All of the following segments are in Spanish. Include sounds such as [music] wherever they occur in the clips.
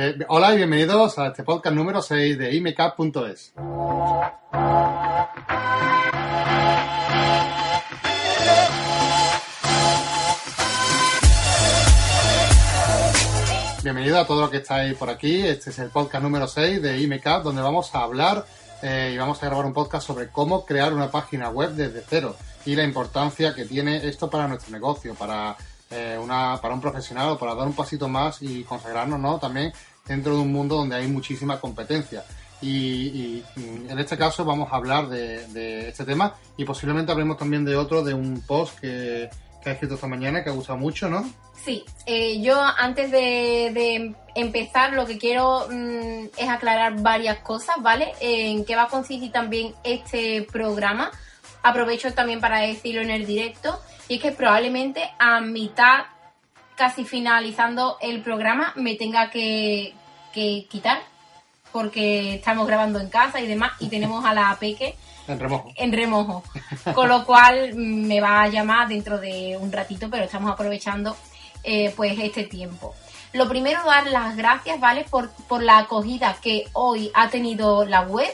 Eh, hola y bienvenidos a este podcast número 6 de imecap.es. Bienvenido a todos los que estáis por aquí. Este es el podcast número 6 de IMECAP, donde vamos a hablar eh, y vamos a grabar un podcast sobre cómo crear una página web desde cero y la importancia que tiene esto para nuestro negocio, para, eh, una, para un profesional o para dar un pasito más y consagrarnos ¿no? también dentro de un mundo donde hay muchísima competencia. Y, en este caso vamos a hablar de, este tema y posiblemente hablemos también de otro, de un post que, que ha escrito esta mañana que ha gustado mucho, ¿no? Sí, eh, yo antes de, empezar lo que quiero mm, es aclarar varias cosas, ¿vale? En qué va a consistir también este programa. Aprovecho también para decirlo en el directo y es que probablemente a mitad, casi finalizando el programa, me tenga que, que quitar porque estamos grabando en casa y demás y tenemos a la Peque en remojo. En remojo. Con lo cual me va a llamar dentro de un ratito, pero estamos aprovechando eh, pues este tiempo. Lo primero, dar las gracias, ¿vale? Por, por la acogida que hoy ha tenido la web.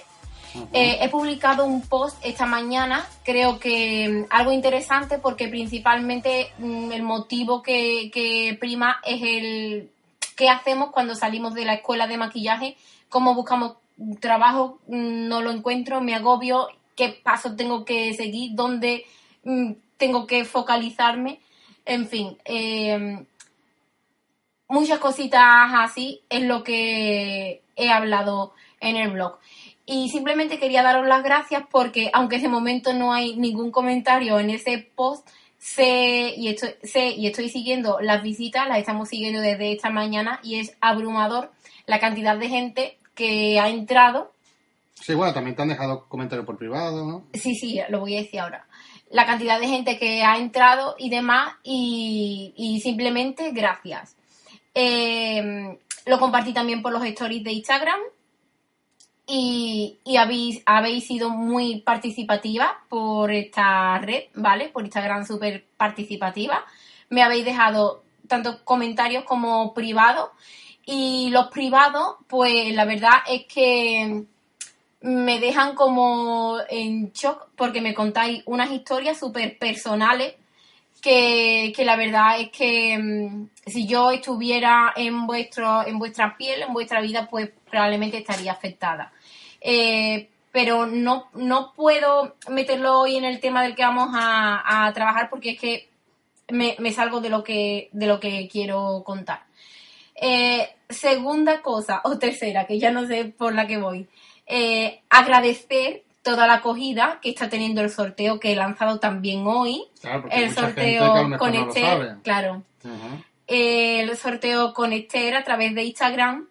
Eh, he publicado un post esta mañana, creo que mm, algo interesante porque principalmente mm, el motivo que, que prima es el qué hacemos cuando salimos de la escuela de maquillaje, cómo buscamos trabajo, no lo encuentro, me agobio. Qué pasos tengo que seguir, dónde mm, tengo que focalizarme, en fin, em, muchas cositas así es lo que he hablado en el blog. Y simplemente quería daros las gracias porque, aunque de momento no hay ningún comentario en ese post, sé y estoy, sé y estoy siguiendo las visitas, las estamos siguiendo desde esta mañana y es abrumador la cantidad de gente que ha entrado Sí, bueno, también te han dejado comentarios por privado, ¿no? Sí, sí, lo voy a decir ahora. La cantidad de gente que ha entrado y demás, y, simplemente gracias. Em, lo compartí también por los stories de Instagram. Y, habéis, habéis sido muy participativa por esta red, ¿vale? Por Instagram súper participativa. Me habéis dejado tanto comentarios como privados. Y los privados, pues la verdad es que me dejan como en shock porque me contáis unas historias súper personales que, la verdad es que mm, si yo estuviera en, vuestro, en vuestra piel, en vuestra vida, pues probablemente estaría afectada. Eh, pero no, no puedo meterlo hoy en el tema del que vamos a, trabajar porque es que me, salgo de lo que, de lo que quiero contar. Eh, segunda cosa, o tercera, que ya no sé por la que voy. Eh, agradecer toda la acogida que está teniendo el sorteo que he lanzado también hoy. el sorteo con Esther, claro. el sorteo con Esther a través de Instagram,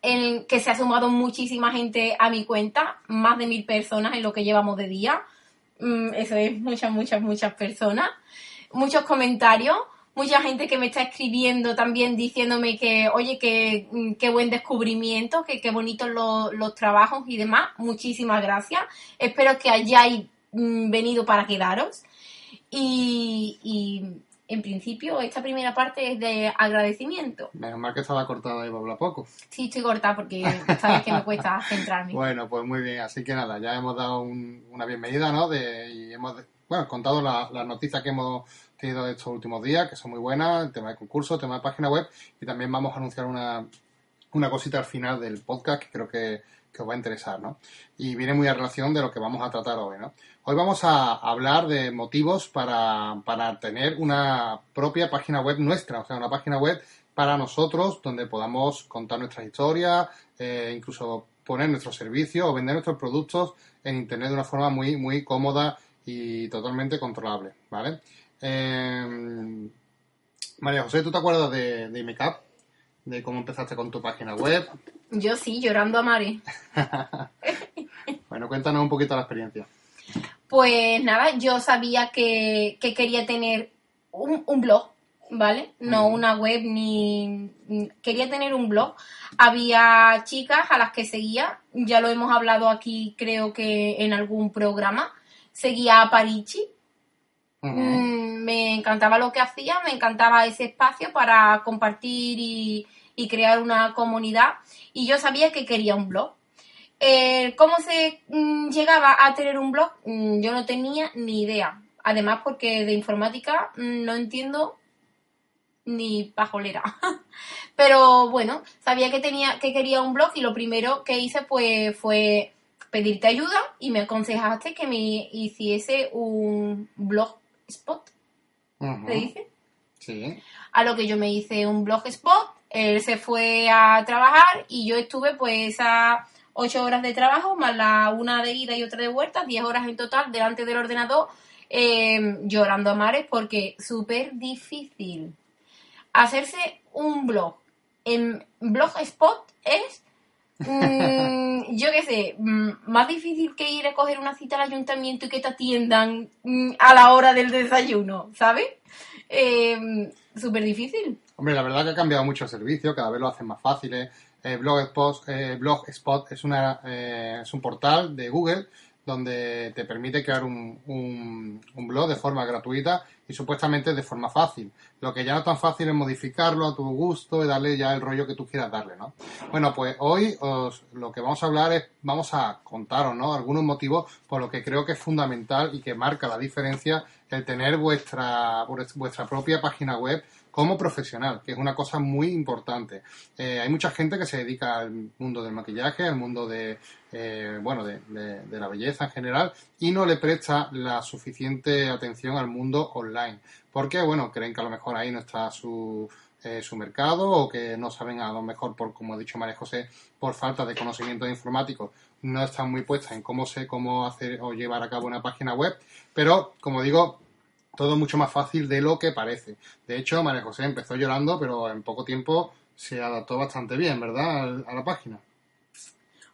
en que se ha sumado muchísima gente a mi cuenta, más de mil personas en lo que llevamos de día. Mm, eso es muchas, muchas, muchas personas. Muchos comentarios mucha gente que me está escribiendo también diciéndome que, oye, que mm, qué buen descubrimiento, que qué bonitos los trabajos y demás. Muchísimas gracias. Espero que hayáis mm, venido para quedaros. Y, en principio, esta primera parte es de agradecimiento. Menos mal que estaba cortada y habla poco. Sí, estoy cortada porque sabes que me cuesta [laughs] centrarme. bueno, pues muy bien. Así que nada, ya hemos dado una bienvenida, ¿no? De, y hemos bueno, contado las noticias que hemos tenido estos últimos días, que son muy buenas, el tema de concurso, el tema de página web, y también vamos a anunciar una, una cosita al final del podcast que creo que, os va a interesar, ¿no? Y viene muy a relación de lo que vamos a tratar hoy, ¿no? Hoy vamos a hablar de motivos para, para tener una propia página web nuestra, o sea, una página web para nosotros donde podamos contar nuestras historias, eh, incluso poner nuestros servicios o vender nuestros productos en Internet de una forma muy, muy cómoda y totalmente controlable, ¿vale? Em, María José, ¿tú te acuerdas de, de Makeup? ¿De cómo empezaste con tu página web? Yo sí, llorando a Mari. [laughs] bueno, cuéntanos un poquito la experiencia. Pues nada, yo sabía que, quería tener un, blog, ¿vale? No una web ni... Quería tener un blog. Había chicas a las que seguía, ya lo hemos hablado aquí creo que en algún programa, seguía a Parichi. Mm, me encantaba lo que hacía, me encantaba ese espacio para compartir y, crear una comunidad. Y yo sabía que quería un blog. Eh, ¿Cómo se mm, llegaba a tener un blog? Mm, yo no tenía ni idea. Además, porque de informática no entiendo ni pajolera. [laughs] Pero bueno, sabía que tenía, que quería un blog y lo primero que hice fue pedirte ayuda y me aconsejaste que me hiciese un blog spot. ¿Te dice? Sí. A lo que yo me hice un blog spot, él se fue a trabajar y yo estuve pues a ocho horas de trabajo, más la una de ida y otra de vuelta, diez horas en total delante del ordenador, eh, llorando a mares porque súper difícil hacerse un blog en Blogspot es, mm, yo qué sé, mm, más difícil que ir a coger una cita al ayuntamiento y que te atiendan mm, a la hora del desayuno, ¿sabes? Eh, Súper difícil. Hombre, la verdad que ha cambiado mucho el servicio, cada vez lo hacen más fáciles. Eh, Blogspot, eh, Blogspot es, una, eh, es un portal de Google donde te permite crear un, un, blog de forma gratuita y supuestamente de forma fácil. Lo que ya no tan fácil es modificarlo a tu gusto y darle ya el rollo que tú quieras darle, ¿no? Bueno, pues hoy os, lo que vamos a hablar es, vamos a contaros, ¿no? Algunos motivos por lo que creo que es fundamental y que marca la diferencia el tener vuestra, vuestra propia página web como profesional, que es una cosa muy importante. Eh, hay mucha gente que se dedica al mundo del maquillaje, al mundo de, eh, bueno, de, la belleza en general y no le presta la suficiente atención al mundo online. Porque, bueno, creen que a lo mejor ahí no está su, eh, su mercado o que no saben a lo mejor, por como ha dicho María José, por falta de conocimiento informático, no están muy puestas en cómo sé cómo hacer o llevar a cabo una página web. Pero, como digo, todo mucho más fácil de lo que parece. De hecho, María José empezó llorando, pero en poco tiempo se adaptó bastante bien, ¿verdad? A la página.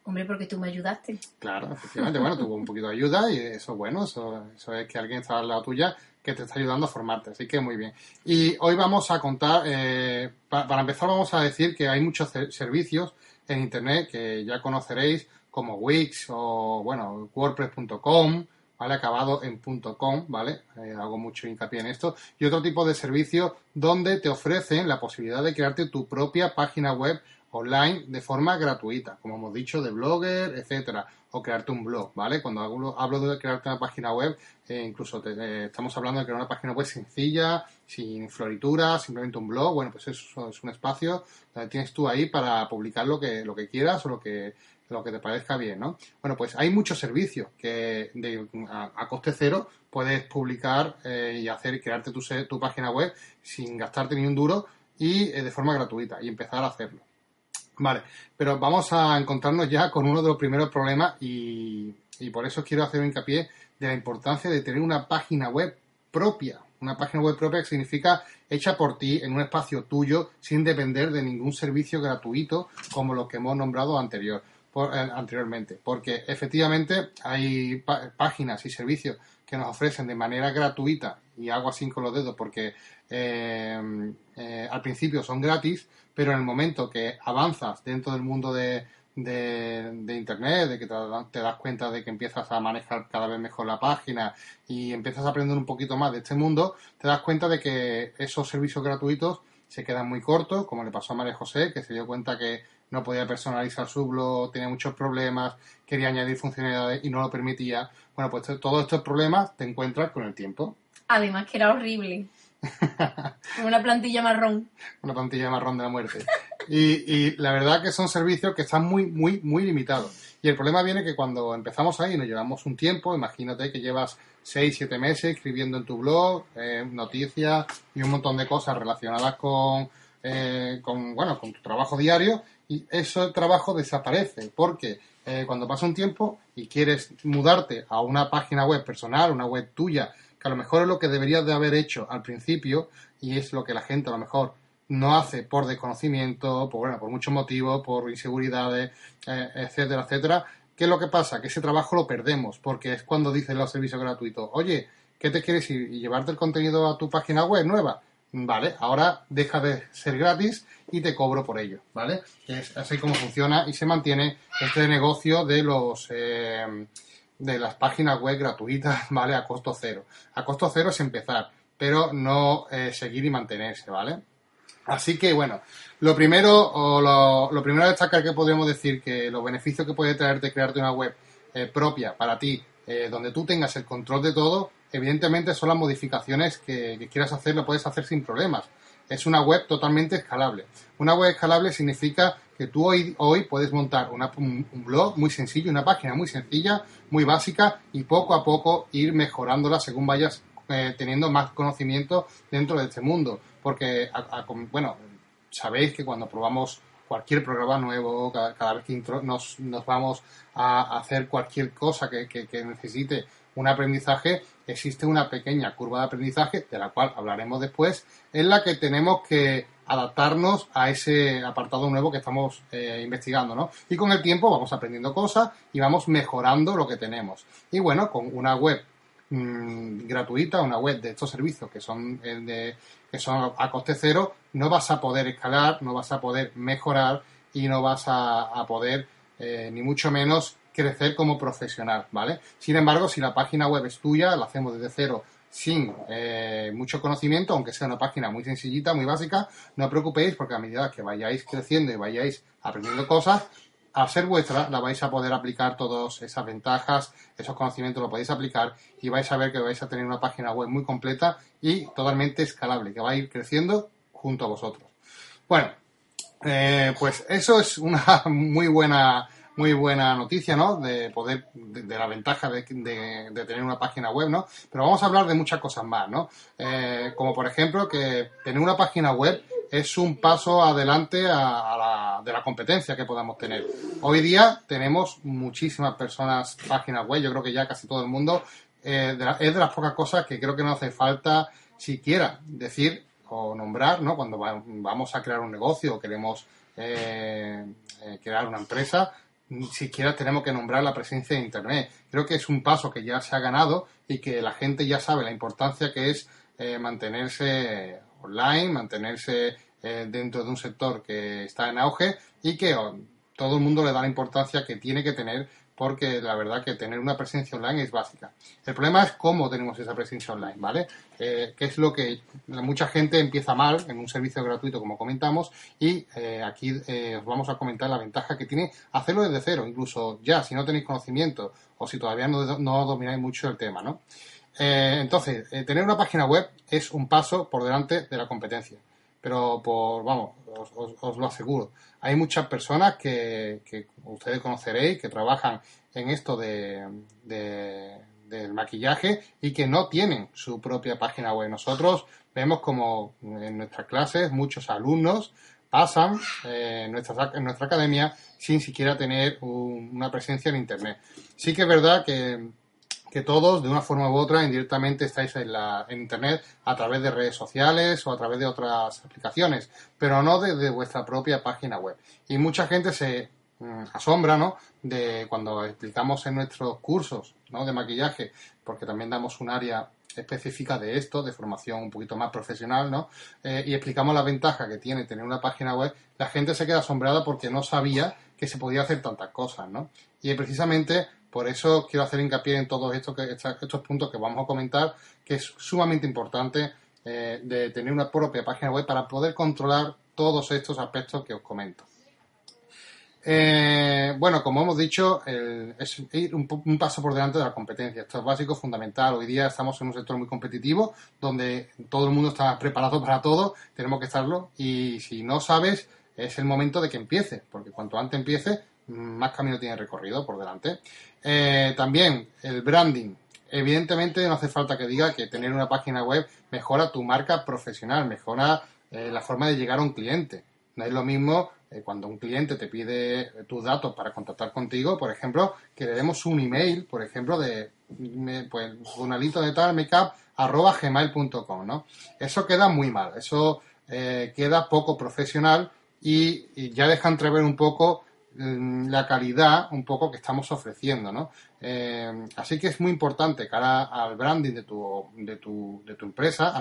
Hombre, porque tú me ayudaste. Claro, efectivamente. Bueno, tuvo un poquito de ayuda y eso es bueno. Eso, eso es que alguien está al lado tuya que te está ayudando a formarte. Así que muy bien. Y hoy vamos a contar, eh, para empezar vamos a decir que hay muchos servicios en Internet que ya conoceréis como Wix o, bueno, WordPress.com, ¿vale? Acabado en .com, ¿vale? Eh, hago mucho hincapié en esto. Y otro tipo de servicio donde te ofrecen la posibilidad de crearte tu propia página web online de forma gratuita, como hemos dicho, de blogger, etcétera, o crearte un blog, ¿vale? Cuando hablo, de crearte una página web, eh, incluso eh, estamos hablando de crear una página web sencilla, sin floritura, simplemente un blog, bueno, pues eso es un espacio donde tienes tú ahí para publicar lo que, lo que quieras o lo que lo que te parezca bien, ¿no? Bueno, pues hay muchos servicios que a, coste cero puedes publicar eh, y hacer crearte tu, página web sin gastarte ni un duro y eh, de forma gratuita y empezar a hacerlo. Vale, pero vamos a encontrarnos ya con uno de los primeros problemas y, y por eso quiero hacer hincapié de la importancia de tener una página web propia. Una página web propia que significa hecha por ti en un espacio tuyo sin depender de ningún servicio gratuito como los que hemos nombrado anterior. Eh, anteriormente, porque efectivamente hay páginas y servicios que nos ofrecen de manera gratuita, y hago así con los dedos porque eh, eh, al principio son gratis, pero en el momento que avanzas dentro del mundo de, de, Internet, de que te, das cuenta de que empiezas a manejar cada vez mejor la página y empiezas a aprender un poquito más de este mundo, te das cuenta de que esos servicios gratuitos se quedan muy cortos, como le pasó a María José, que se dio cuenta que no podía personalizar su blog, tenía muchos problemas, quería añadir funcionalidades y no lo permitía. Bueno, pues todos estos problemas te encuentras con el tiempo. Además que era horrible. [laughs] Una plantilla marrón. Una plantilla marrón de la muerte. Y, y, la verdad que son servicios que están muy, muy, muy limitados. Y el problema viene que cuando empezamos ahí nos llevamos un tiempo, imagínate que llevas 6, 7 meses escribiendo en tu blog eh, noticias y un montón de cosas relacionadas con, eh, con, bueno, con tu trabajo diario y ese trabajo desaparece porque eh, cuando pasa un tiempo y quieres mudarte a una página web personal, una web tuya, que a lo mejor es lo que deberías de haber hecho al principio y es lo que la gente a lo mejor no hace por desconocimiento, por, bueno, por muchos motivos, por inseguridades, eh, etcétera, etcétera. ¿Qué es lo que pasa? Que ese trabajo lo perdemos porque es cuando dicen los servicios gratuitos, oye, ¿qué te quieres ir y llevarte el contenido a tu página web nueva? Vale, ahora deja de ser gratis y te cobro por ello, ¿vale? Es así como funciona y se mantiene este negocio de los eh, de las páginas web gratuitas, [laughs] ¿vale? A costo cero. A costo cero es empezar, pero no eh, seguir y mantenerse, ¿vale? Así que bueno, lo primero, o lo, lo primero a destacar que podríamos decir que los beneficios que puede traerte crearte una web eh, propia para ti, donde tú tengas el control de todo, evidentemente son las modificaciones que, quieras hacer, lo puedes hacer sin problemas. Es una web totalmente escalable. Una web escalable significa que tú hoy, hoy puedes montar una- un, blog muy sencillo, una página muy sencilla, muy básica y poco a poco ir mejorándola según vayas eh, teniendo más conocimiento dentro de este mundo. Porque, a- a- bueno, sabéis que cuando probamos cualquier programa nuevo, cada, vez que intro- nos, nos vamos a hacer cualquier cosa que necesite un aprendizaje, existe una pequeña curva de aprendizaje, de la cual hablaremos después, en la que tenemos que adaptarnos a ese apartado nuevo que estamos eh, investigando, ¿no? Y con el tiempo vamos aprendiendo cosas y vamos mejorando lo que tenemos. Y bueno, con una web mm, gratuita, una web de estos servicios que son eh, de, que son a coste cero, no vas a poder escalar, no vas a poder mejorar y no vas a, poder eh, ni mucho menos crecer como profesional, ¿vale? Sin embargo, si la página web es tuya, la hacemos desde cero sin eh, mucho conocimiento, aunque sea una página muy sencillita, muy básica, no os preocupéis porque a medida que vayáis creciendo y vayáis aprendiendo cosas, al ser vuestra, la vais a poder aplicar todas esas ventajas, esos conocimientos lo podéis aplicar y vais a ver que vais a tener una página web muy completa y totalmente escalable, que va a ir creciendo junto a vosotros. Bueno, eh, pues eso es una [laughs] muy buena muy buena noticia, ¿no? De poder, de, la ventaja de, de- tener una página web, ¿no? Pero vamos a hablar de muchas cosas más, ¿no? Eh, como por ejemplo que tener una página web es un paso adelante a, la, de la competencia que podamos tener. Hoy día tenemos muchísimas personas páginas web, yo creo que ya casi todo el mundo, eh, la- es de las pocas cosas que creo que no hace falta siquiera decir o nombrar, ¿no? Cuando va- vamos a crear un negocio o queremos eh, eh, crear una empresa, ni siquiera tenemos que nombrar la presencia de Internet. Creo que es un paso que ya se ha ganado y que la gente ya sabe la importancia que es eh, mantenerse online, mantenerse eh, dentro de un sector que está en auge y que oh, todo el mundo le da la importancia que tiene que tener porque la verdad que tener una presencia online es básica. El problema es cómo tenemos esa presencia online, ¿vale? Eh, que es lo que mucha gente empieza mal en un servicio gratuito, como comentamos, y eh, aquí eh, os vamos a comentar la ventaja que tiene hacerlo desde cero, incluso ya, si no tenéis conocimiento o si todavía no, domináis mucho el tema, ¿no? Entonces, tener una página web es un paso por delante de la competencia. Pero por, vamos, os, os- lo aseguro. Hay muchas personas que, que ustedes conoceréis que trabajan en esto de, de- del maquillaje y que no tienen su propia página web. Nosotros vemos como en nuestras clases muchos alumnos pasan eh, en, nuestra, en nuestra academia sin siquiera tener un- una presencia en Internet. Sí que es verdad que que todos, de una forma u otra, indirectamente estáis en, la, en Internet a través de redes sociales o a través de otras aplicaciones, pero no desde vuestra propia página web. Y mucha gente se mm, asombra, ¿no? De cuando explicamos en nuestros cursos, ¿no? De maquillaje, porque también damos un área específica de esto, de formación un poquito más profesional, ¿no? Eh, y explicamos la ventaja que tiene tener una página web, la gente se queda asombrada porque no sabía que se podía hacer tantas cosas, ¿no? Y precisamente por eso quiero hacer hincapié en todos estos, que- estos puntos que vamos a comentar, que es sumamente importante eh, de tener una propia página web para poder controlar todos estos aspectos que os comento. Eh, bueno, como hemos dicho, es ir un, un paso por delante de la competencia. Esto es básico, fundamental. Hoy día estamos en un sector muy competitivo, donde todo el mundo está preparado [laughs] para todo, tenemos que estarlo. Y si no sabes, es el momento de que empiece, porque cuanto antes empiece, más camino tiene recorrido por delante. Eh, también el branding. Evidentemente no hace falta que diga que tener una página web mejora tu marca profesional, mejora eh, la forma de llegar a un cliente. No es lo mismo eh, cuando un cliente te pide tus datos para contactar contigo, por ejemplo, que le demos un email, por ejemplo, de pues, de tal makeup arroba gmail.com, ¿no? Eso queda muy mal, eso queda poco profesional y, ya deja entrever un poco la calidad un poco que estamos ofreciendo. Eh, así que es muy importante cara al branding de tu, de tu, de tu empresa,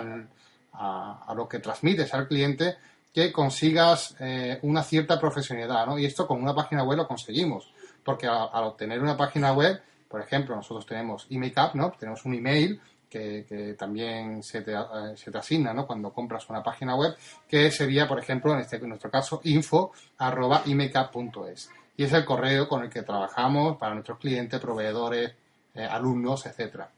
a, lo que transmites al cliente, que consigas eh, una cierta profesionalidad, ¿no? Y esto con una página web lo conseguimos, porque al obtener una página web, por ejemplo, nosotros tenemos eMakeup, ¿no? Tenemos un email que, también se te, se te, asigna ¿no? cuando compras una página web, que sería, por ejemplo, en, este, nuestro caso, info arroba Y es el correo con el que trabajamos para nuestros clientes, proveedores, alumnos, etcétera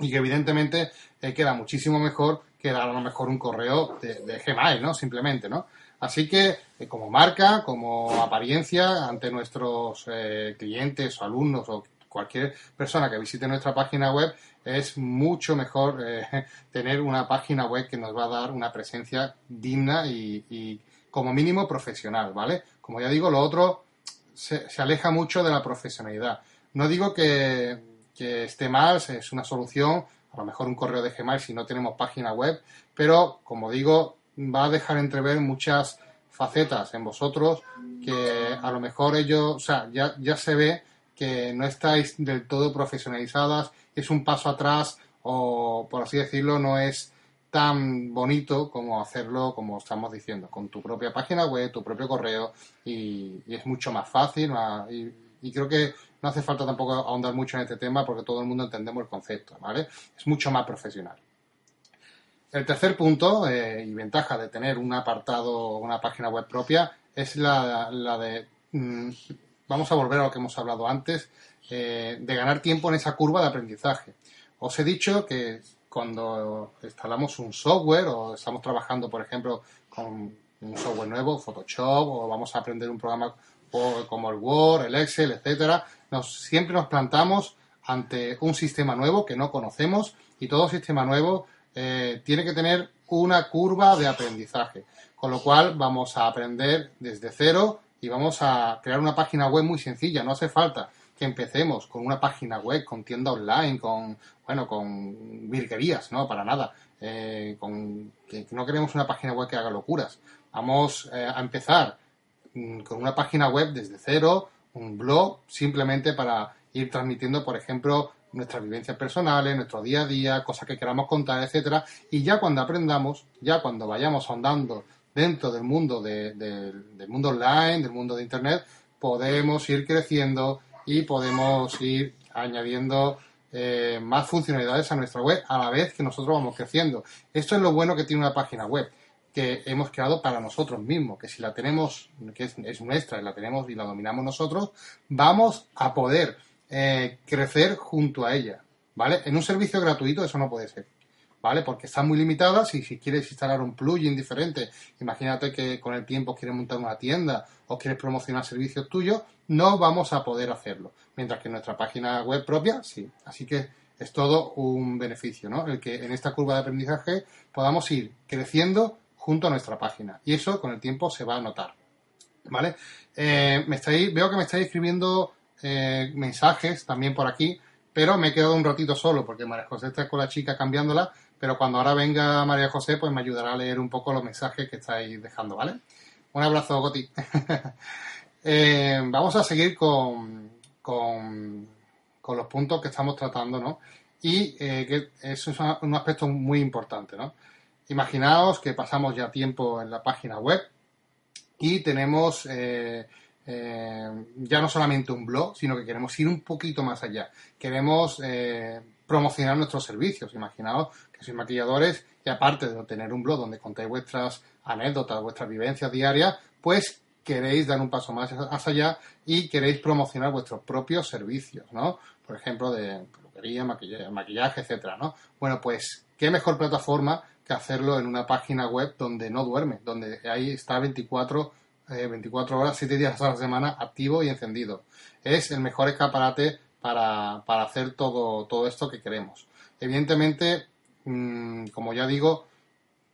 y que evidentemente eh, queda muchísimo mejor que a lo mejor un correo de, Gmail, ¿no? Simplemente, ¿no? Así que eh, como marca, como apariencia ante nuestros eh, clientes o alumnos o cualquier persona que visite nuestra página web, es mucho mejor [laughs] tener una página web que nos va a dar una presencia digna y, como mínimo profesional, ¿vale? Como ya digo, lo otro se aleja mucho de la profesionalidad. No digo que que esté mal, es una solución, a lo mejor un correo de Gmail si no tenemos página web, pero como digo, va a dejar entrever muchas facetas en vosotros que a lo mejor ellos, o sea, ya, ya se ve que no estáis del todo profesionalizadas, es un paso atrás o, por así decirlo, no es tan bonito como hacerlo, como estamos diciendo, con tu propia página web, tu propio correo, y, es mucho más fácil, y creo que no hace falta tampoco ahondar mucho en este tema porque todo el mundo entendemos el concepto, ¿vale? Es mucho más profesional. El tercer punto eh, y ventaja de tener un apartado, una página web propia, es la, de, mm, vamos a volver a lo que hemos hablado antes, eh, de ganar tiempo en esa curva de aprendizaje. Os he dicho que cuando instalamos un software o estamos trabajando, por ejemplo, con un software nuevo, Photoshop, o vamos a aprender un programa como el Word, el Excel, etcétera, siempre nos plantamos ante un sistema nuevo que no conocemos y todo sistema nuevo eh, tiene que tener una curva de aprendizaje, con lo cual vamos a aprender desde cero y vamos a crear una página web muy sencilla, no hace falta que empecemos con una página web, con tienda online, con, bueno, con virguerías, no, para nada, eh, con, que no queremos una página web que haga locuras. Vamos eh, a empezar mm, con una página web desde cero, un blog simplemente para ir transmitiendo, por ejemplo, nuestras vivencias personales, nuestro día a día, cosas que queramos contar, etcétera. Y ya cuando aprendamos, ya cuando vayamos andando dentro del mundo del mundo online, del mundo de internet, podemos ir creciendo y podemos ir añadiendo eh, más funcionalidades a nuestra web a la vez que nosotros vamos creciendo. Esto es lo bueno que tiene una página web que hemos creado para nosotros mismos, que si la tenemos, que es, nuestra y la tenemos y la dominamos nosotros, vamos a poder eh, crecer junto a ella, ¿vale? En un servicio gratuito eso no puede ser, ¿vale? Porque están muy limitadas y si quieres instalar un plugin diferente, imagínate que con el tiempo quieres montar una tienda o quieres promocionar servicios tuyos, no vamos a poder hacerlo, mientras que nuestra página web propia sí. Así que es todo un beneficio, ¿no? El que en esta curva de aprendizaje podamos ir creciendo junto a nuestra página. Y eso con el tiempo se va a notar. ¿Vale? Eh, me estáis, veo que me estáis escribiendo eh, mensajes también por aquí, pero me he quedado un ratito solo porque María José con la chica cambiándola, pero cuando ahora venga María José, pues me ayudará a leer un poco los mensajes que estáis dejando, ¿vale? Un abrazo, Goti. [laughs] Eh, vamos a seguir con, con, los puntos que estamos tratando, ¿no? Y que eso es un aspecto muy importante, ¿no? Imaginaos que pasamos ya tiempo en la página web y tenemos eh, eh, ya no solamente un blog, sino que queremos ir un poquito más allá. Queremos eh, promocionar nuestros servicios. Imaginaos que sois maquilladores y aparte de tener un blog donde contáis vuestras anécdotas, vuestras vivencias diarias, pues queréis dar un paso más allá y queréis promocionar vuestros propios servicios, ¿no? Por ejemplo, de peluquería, maquillaje, maquillaje etcétera, ¿no? Bueno, pues, ¿qué mejor plataforma que hacerlo en una página web donde no duerme, donde ahí está 24, 24 eh, horas, 7 días a la semana activo y encendido. Es el mejor escaparate para, hacer todo, todo esto que queremos. Evidentemente, mm, como ya digo,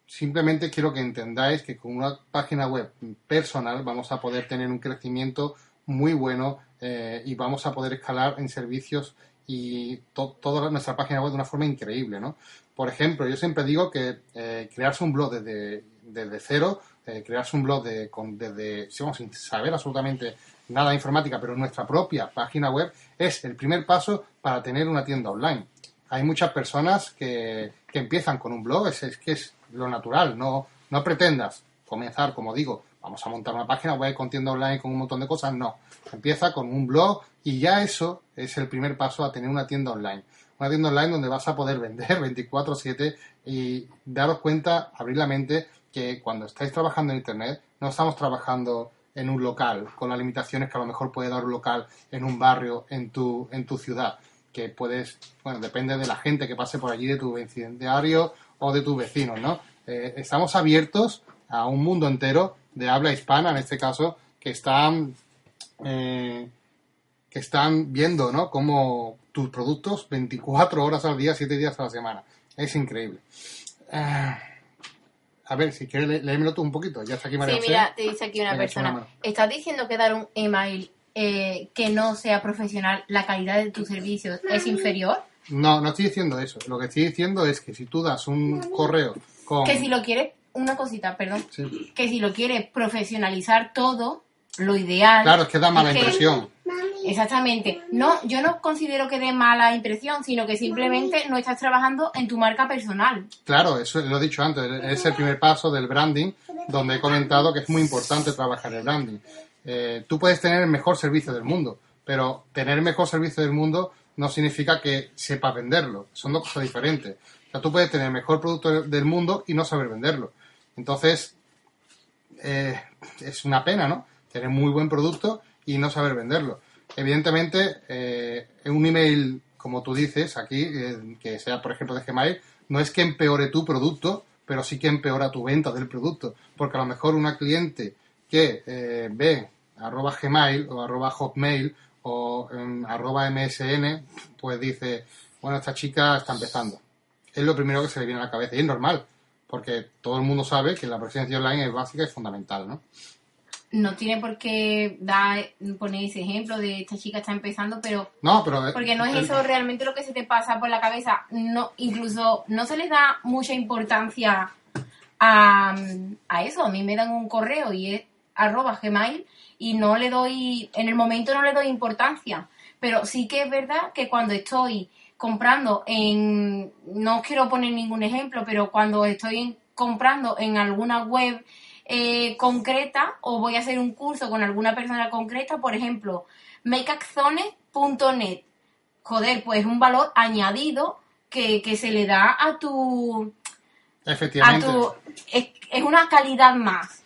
simplemente quiero que entendáis que con una página web personal vamos a poder tener un crecimiento muy bueno eh, y vamos a poder escalar en servicios y toda nuestra página web de una forma increíble, ¿no? Por ejemplo, yo siempre digo que eh, crearse un blog desde, desde cero, eh, crearse un blog de, con, desde, sin saber absolutamente nada de informática, pero nuestra propia página web, es el primer paso para tener una tienda online. Hay muchas personas que, que empiezan con un blog, es, es, que es lo natural, no, no pretendas comenzar, como digo, vamos a montar una página web con tienda online, con un montón de cosas, no. Empieza con un blog y ya eso es el primer paso a tener una tienda online. una tienda online donde vas a poder [laughs] vender 24/7 y daros cuenta, abrir la mente, que cuando estáis trabajando en Internet no estamos trabajando en un local, con las limitaciones que a lo mejor puede dar un local en un barrio, en tu, en tu ciudad, que puedes, bueno, depende de la gente que pase por allí, de tu vecindario o de tus vecinos, ¿no? Eh, estamos abiertos a un mundo entero de habla hispana, en este caso, que están, eh, que están viendo, ¿no? Como tus productos 24 horas al día, 7 días a la semana. Es increíble. Eh, a ver, si quieres, lé- léemelo tú un poquito. Ya está aquí María Sí, José. mira, te dice aquí una Venga, persona. ¿Estás diciendo que dar un email eh, que no sea profesional, la calidad de tus servicios es inferior? No, no estoy diciendo eso. Lo que estoy diciendo es que si tú das un correo con... Que si lo quieres, una cosita, perdón, Sí. que si lo quieres profesionalizar todo, lo ideal. Claro, es que da mala es que- impresión. Exactamente. No, yo no considero que dé mala impresión, sino que simplemente no estás trabajando en tu marca personal. Claro, eso lo he dicho antes, es el primer paso del branding, donde he comentado que es muy importante trabajar el branding. Eh, tú puedes tener el mejor servicio del mundo, pero tener el mejor servicio del mundo no significa que sepas venderlo, son dos cosas diferentes. O sea, tú puedes tener el mejor producto del mundo y no saber venderlo. Entonces, eh, es una pena, ¿no? Tener muy buen producto y no saber venderlo. Evidentemente, eh, un email, como tú dices aquí, eh, que sea, por ejemplo, de Gmail, no es que empeore tu producto, pero sí que empeora tu venta del producto. Porque a lo mejor una cliente que eh, ve arroba Gmail o arroba Hotmail o em, arroba MSN, pues dice, bueno, esta chica está empezando. Es lo primero que se le viene a la cabeza y es normal, porque todo el mundo sabe que la presencia online es básica y fundamental, ¿no? No tiene por qué dar, poner ese ejemplo de esta chica está empezando, pero No, pero... eh, porque no es el- eso realmente lo que se te pasa por la cabeza. No, incluso no se les da mucha importancia a, a eso. A mí me dan un correo y es arroba gmail y no le doy, en el momento no le doy importancia. Pero sí que es verdad que cuando estoy comprando en, no os quiero poner ningún ejemplo, pero cuando estoy comprando en alguna web eh, concreta o voy a hacer un curso con alguna persona concreta, por ejemplo, makeaczones.net. Joder, pues un valor añadido que, que se le da a tu... A Efectivamente. tu es, es una calidad más.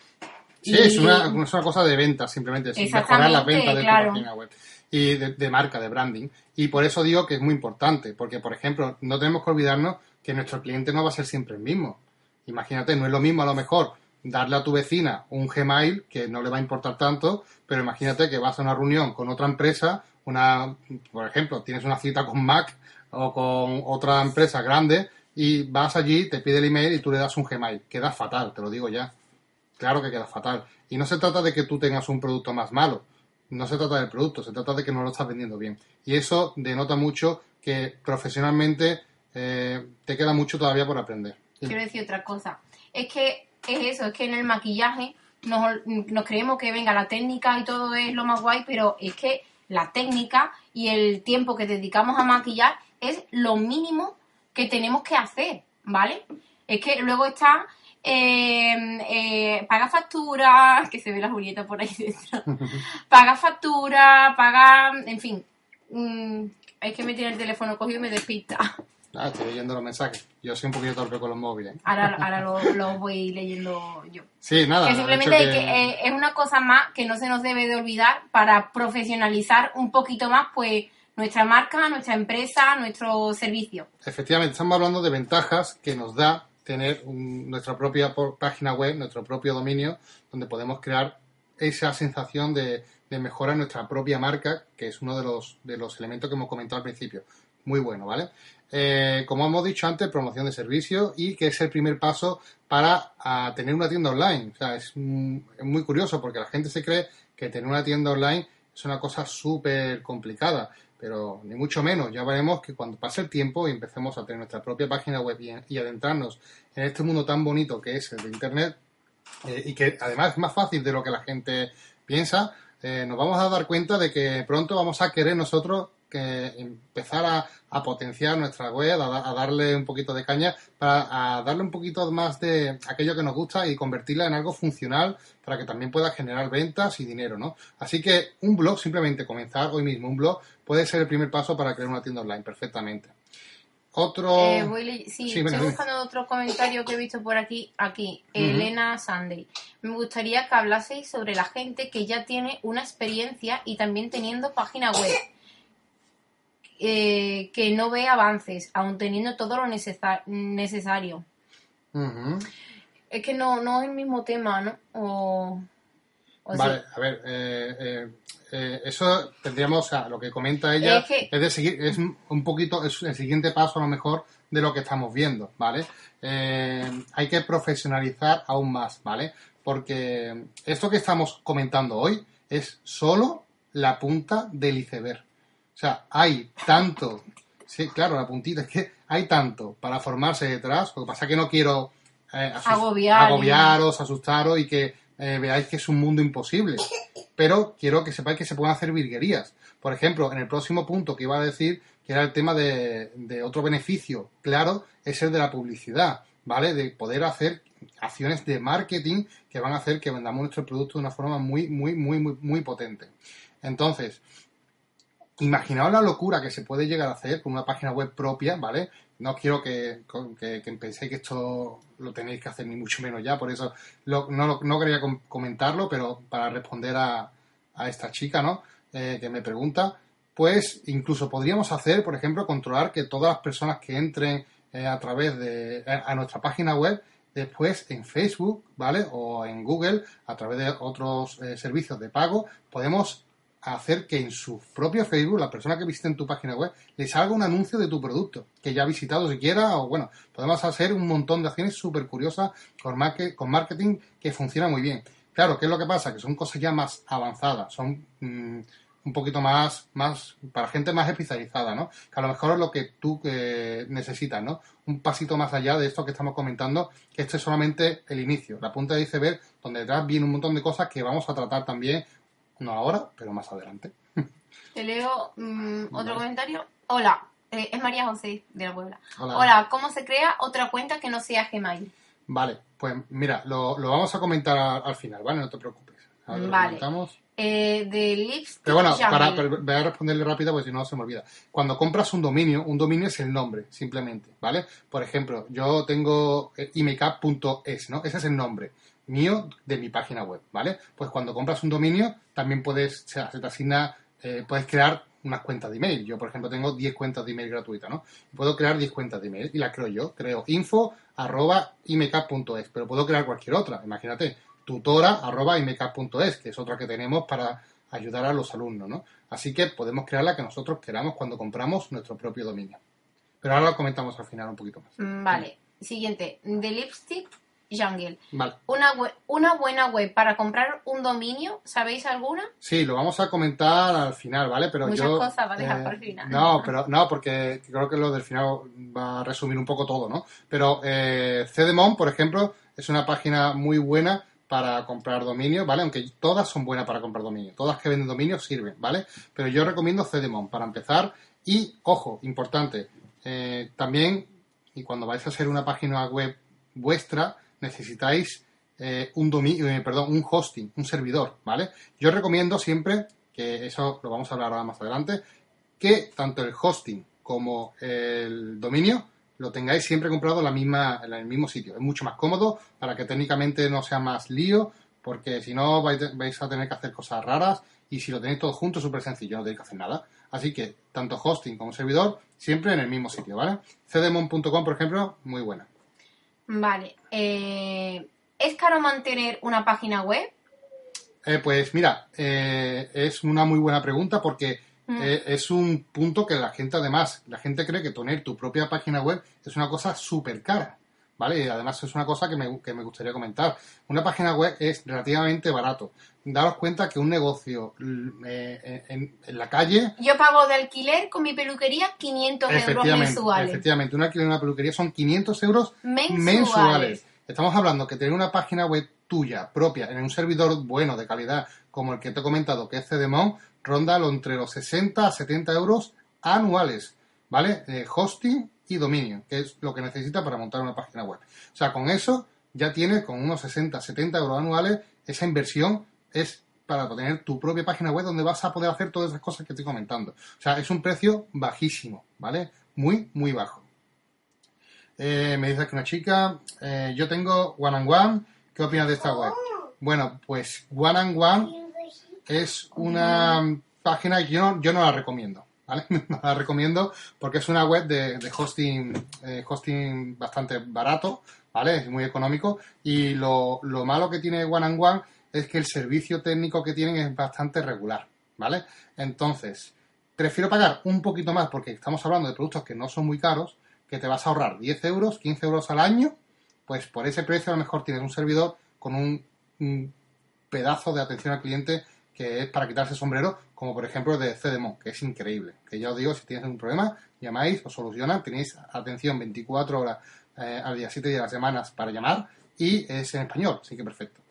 Sí, es una, es una cosa de venta, simplemente, es mejorar las ventas de claro. tu página web y de, de marca, de branding. Y por eso digo que es muy importante, porque, por ejemplo, no tenemos que olvidarnos que nuestro cliente no va a ser siempre el mismo. Imagínate, no es lo mismo a lo mejor darle a tu vecina un Gmail que no le va a importar tanto, pero imagínate que vas a una reunión con otra empresa, una, por ejemplo, tienes una cita con Mac o con otra empresa grande y vas allí, te pide el email y tú le das un Gmail. Queda fatal, te lo digo ya. Claro que queda fatal. Y no se trata de que tú tengas un producto más malo. No se trata del producto, se trata de que no lo estás vendiendo bien. Y eso denota mucho que profesionalmente eh, te queda mucho todavía por aprender. quiero decir otra cosa. Es que es eso, es que en el maquillaje nos, nos creemos que venga la técnica y todo es lo más guay, pero es que la técnica y el tiempo que dedicamos a maquillar es lo mínimo que tenemos que hacer, ¿vale? Es que luego está eh, eh, paga factura, [laughs] que se ve la Julieta por ahí dentro, [laughs] paga factura, paga, en fin, mm, es que me tiene el teléfono cogido y me despista. Ah, estoy leyendo los mensajes. Yo soy un poquito torpe con los móviles. Ahora, ahora lo, lo voy leyendo yo. Sí, nada. que simplemente que, eh, es una cosa más que no se nos debe de olvidar para profesionalizar un poquito más pues nuestra marca, nuestra empresa, nuestro servicio. Efectivamente, estamos hablando de ventajas que nos da tener un- nuestra propia página web, nuestro propio dominio, donde podemos crear esa sensación de, de mejora en nuestra propia marca, que es uno de los, de los elementos que hemos comentado al principio. Muy bueno, ¿vale? Eh, como hemos dicho antes, promoción de servicio y que es el primer paso para a, tener una tienda online. O sea, es, es muy curioso porque la gente se cree que tener una tienda online es una cosa súper complicada, pero ni mucho menos. Ya veremos que cuando pase el tiempo y empecemos a tener nuestra propia página web y, y adentrarnos en este mundo tan bonito que es el de Internet eh, y que además es más fácil de lo que la gente piensa, eh, nos vamos a dar cuenta de que pronto vamos a querer nosotros que empezar a, a potenciar nuestra web, a, a darle un poquito de caña, para a darle un poquito más de aquello que nos gusta y convertirla en algo funcional para que también pueda generar ventas y dinero, ¿no? Así que un blog, simplemente comenzar hoy mismo un blog, puede ser el primer paso para crear una tienda online perfectamente. otro... Eh, voy sí, estoy buscando otro comentario que he visto por aquí. Aquí, Elena Sunday. Me gustaría que hablaseis sobre la gente que ya tiene una experiencia y también teniendo página web. Eh, que no ve avances, aun teniendo todo lo necesa- necesario. Es que no, no es el mismo tema, ¿no? O, o Vale, sí. a ver, eh, eh, eso tendríamos, o sea, lo que comenta ella Es que- de seguir, es un poquito, es el siguiente paso a lo mejor de lo que estamos viendo, ¿vale? Hay que profesionalizar aún más, ¿vale? Porque esto que estamos comentando hoy es solo la punta del iceberg. O sea, hay tanto, sí, claro, la puntita, es que hay tanto para formarse detrás, lo que pasa es que no quiero eh, asus- Agobiar y- agobiaros, asustaros y que eh, veáis que es un mundo imposible. Pero quiero que sepáis que se pueden hacer virguerías. Por ejemplo, en el próximo punto que iba a decir, que era el tema de, de otro beneficio, claro, es el de la publicidad, ¿vale? De poder hacer acciones de marketing que van a hacer que vendamos nuestro producto de una forma muy, muy, muy, muy, muy potente. Entonces, imaginaos la locura que se puede llegar a hacer con una página web propia, ¿vale? No quiero que, que, penséis que esto lo tenéis que hacer ni mucho menos ya, por eso lo- no, quería com- comentarlo, pero para responder a, a esta chica, ¿no? Eh, que me pregunta, pues incluso podríamos hacer, por ejemplo, controlar que todas las personas que entren eh, a través de a nuestra página web, después en Facebook, ¿vale? O en Google, a través de otros eh, servicios de pago, podemos hacer que en su propio Facebook, la persona que visite en tu página web, le salga un anuncio de tu producto, que ya ha visitado siquiera, o bueno, podemos hacer un montón de acciones súper curiosas con, marque- con marketing que funciona muy bien. Claro, ¿qué es lo que pasa? Que son cosas ya más avanzadas, son mm, un poquito más, más, para gente más especializada, ¿no? Que a lo mejor es lo que tú eh, necesitas, ¿no? Un pasito más allá de esto que estamos comentando, que este es solamente el inicio, la punta de iceberg, donde detrás viene un montón de cosas que vamos a tratar también, no ahora, pero más adelante. Te leo mm, otro Vale. comentario. Hola, eh, es María José de la Puebla. Hola. Hola, ¿cómo se crea otra cuenta que no sea Gmail? Vale, pues mira, lo, lo vamos a comentar al, al final, ¿vale? No te preocupes. Lo Vale. comentamos. Eh, de Lipstick Pero bueno, para, pero voy a responderle rápido porque si no se me olvida. Cuando compras un dominio, un dominio es el nombre, simplemente, ¿vale? Por ejemplo, yo tengo eh, imecap.es, ¿no? Ese es el nombre mío de mi página web, ¿vale? Pues cuando compras un dominio, también puedes, se asigna, eh, puedes crear unas cuentas de email. Yo, por ejemplo, tengo 10 cuentas de email gratuitas, ¿no? Puedo crear 10 cuentas de email y las creo yo. Creo info arroba imecap.es, pero puedo crear cualquier otra. Imagínate, tutora arroba imecap.es, que es otra que tenemos para ayudar a los alumnos, ¿no? Así que podemos crear la que nosotros queramos cuando compramos nuestro propio dominio. Pero ahora lo comentamos al final un poquito más. Mm, Vale, siguiente. De Lipstick Jungle. Vale. Una, una buena web para comprar un dominio, ¿sabéis alguna? Sí, lo vamos a comentar al final, ¿vale? Pero Muchas yo. cosas va a dejar para el final. No, pero no, porque creo que lo del final va a resumir un poco todo, ¿no? Pero eh, Cedemon, por ejemplo, es una página muy buena para comprar dominio, ¿vale? Aunque todas son buenas para comprar dominio. Todas que venden dominio sirven, ¿vale? Pero yo recomiendo Cedemon para empezar. Y, ojo, importante, eh, también, y cuando vais a hacer una página web vuestra, necesitáis eh, un dominio, eh, perdón, un hosting, un servidor, ¿vale? Yo recomiendo siempre, que eso lo vamos a hablar ahora más adelante, que tanto el hosting como el dominio lo tengáis siempre comprado en, la misma, en el mismo sitio. Es mucho más cómodo para que técnicamente no sea más lío, porque si no vais, vais a tener que hacer cosas raras y si lo tenéis todo junto es súper sencillo, no tenéis que hacer nada. Así que tanto hosting como servidor siempre en el mismo sitio, ¿vale? cdemon.com, por ejemplo, muy buena. Vale. eh, ¿Es caro mantener una página web? Eh, pues mira, eh, es una muy buena pregunta porque Mm. eh, es un punto que la gente además, la gente cree que tener tu propia página web es una cosa súper cara, ¿vale? Y además es una cosa que me, que me gustaría comentar. Una página web es relativamente barato. Daros cuenta que un negocio mm, eh, en, en la calle, Yo pago de alquiler con mi peluquería 500 euros mensuales. efectivamente, una alquiler en una peluquería son 500 euros Mensuales. mensuales. Estamos hablando que tener una página web tuya, propia, en un servidor bueno, de calidad, como el que te he comentado, que es Cdemon, ronda lo entre los 60 a 70 euros anuales, ¿vale? Eh, hosting y dominio, que es lo que necesita para montar una página web. O sea, con eso ya tienes, con unos 60, 70 euros anuales, esa inversión es para tener tu propia página web donde vas a poder hacer todas esas cosas que estoy comentando. O sea, es un precio bajísimo, ¿vale? Muy, muy bajo. Eh, me dice aquí una chica, eh, yo tengo One and One, ¿qué opinas de esta web? Bueno, pues One and One es una página que yo, yo no la recomiendo, ¿vale? [laughs] No la recomiendo porque es una web de, de hosting, eh, hosting bastante barato, ¿vale? Es muy económico y lo, lo malo que tiene One and One es que el servicio técnico que tienen es bastante regular, ¿vale? Entonces, prefiero pagar un poquito más porque estamos hablando de productos que no son muy caros, que te vas a ahorrar 10 euros, 15 euros al año, pues por ese precio a lo mejor tienes un servidor con un, pedazo de atención al cliente que es para quitarse sombrero, como por ejemplo el de CDMO, que es increíble. Que ya os digo, si tienes un problema, llamáis, os solucionan, tenéis atención 24 horas eh, al día, 7 días a las semanas para llamar y es en español, así que perfecto.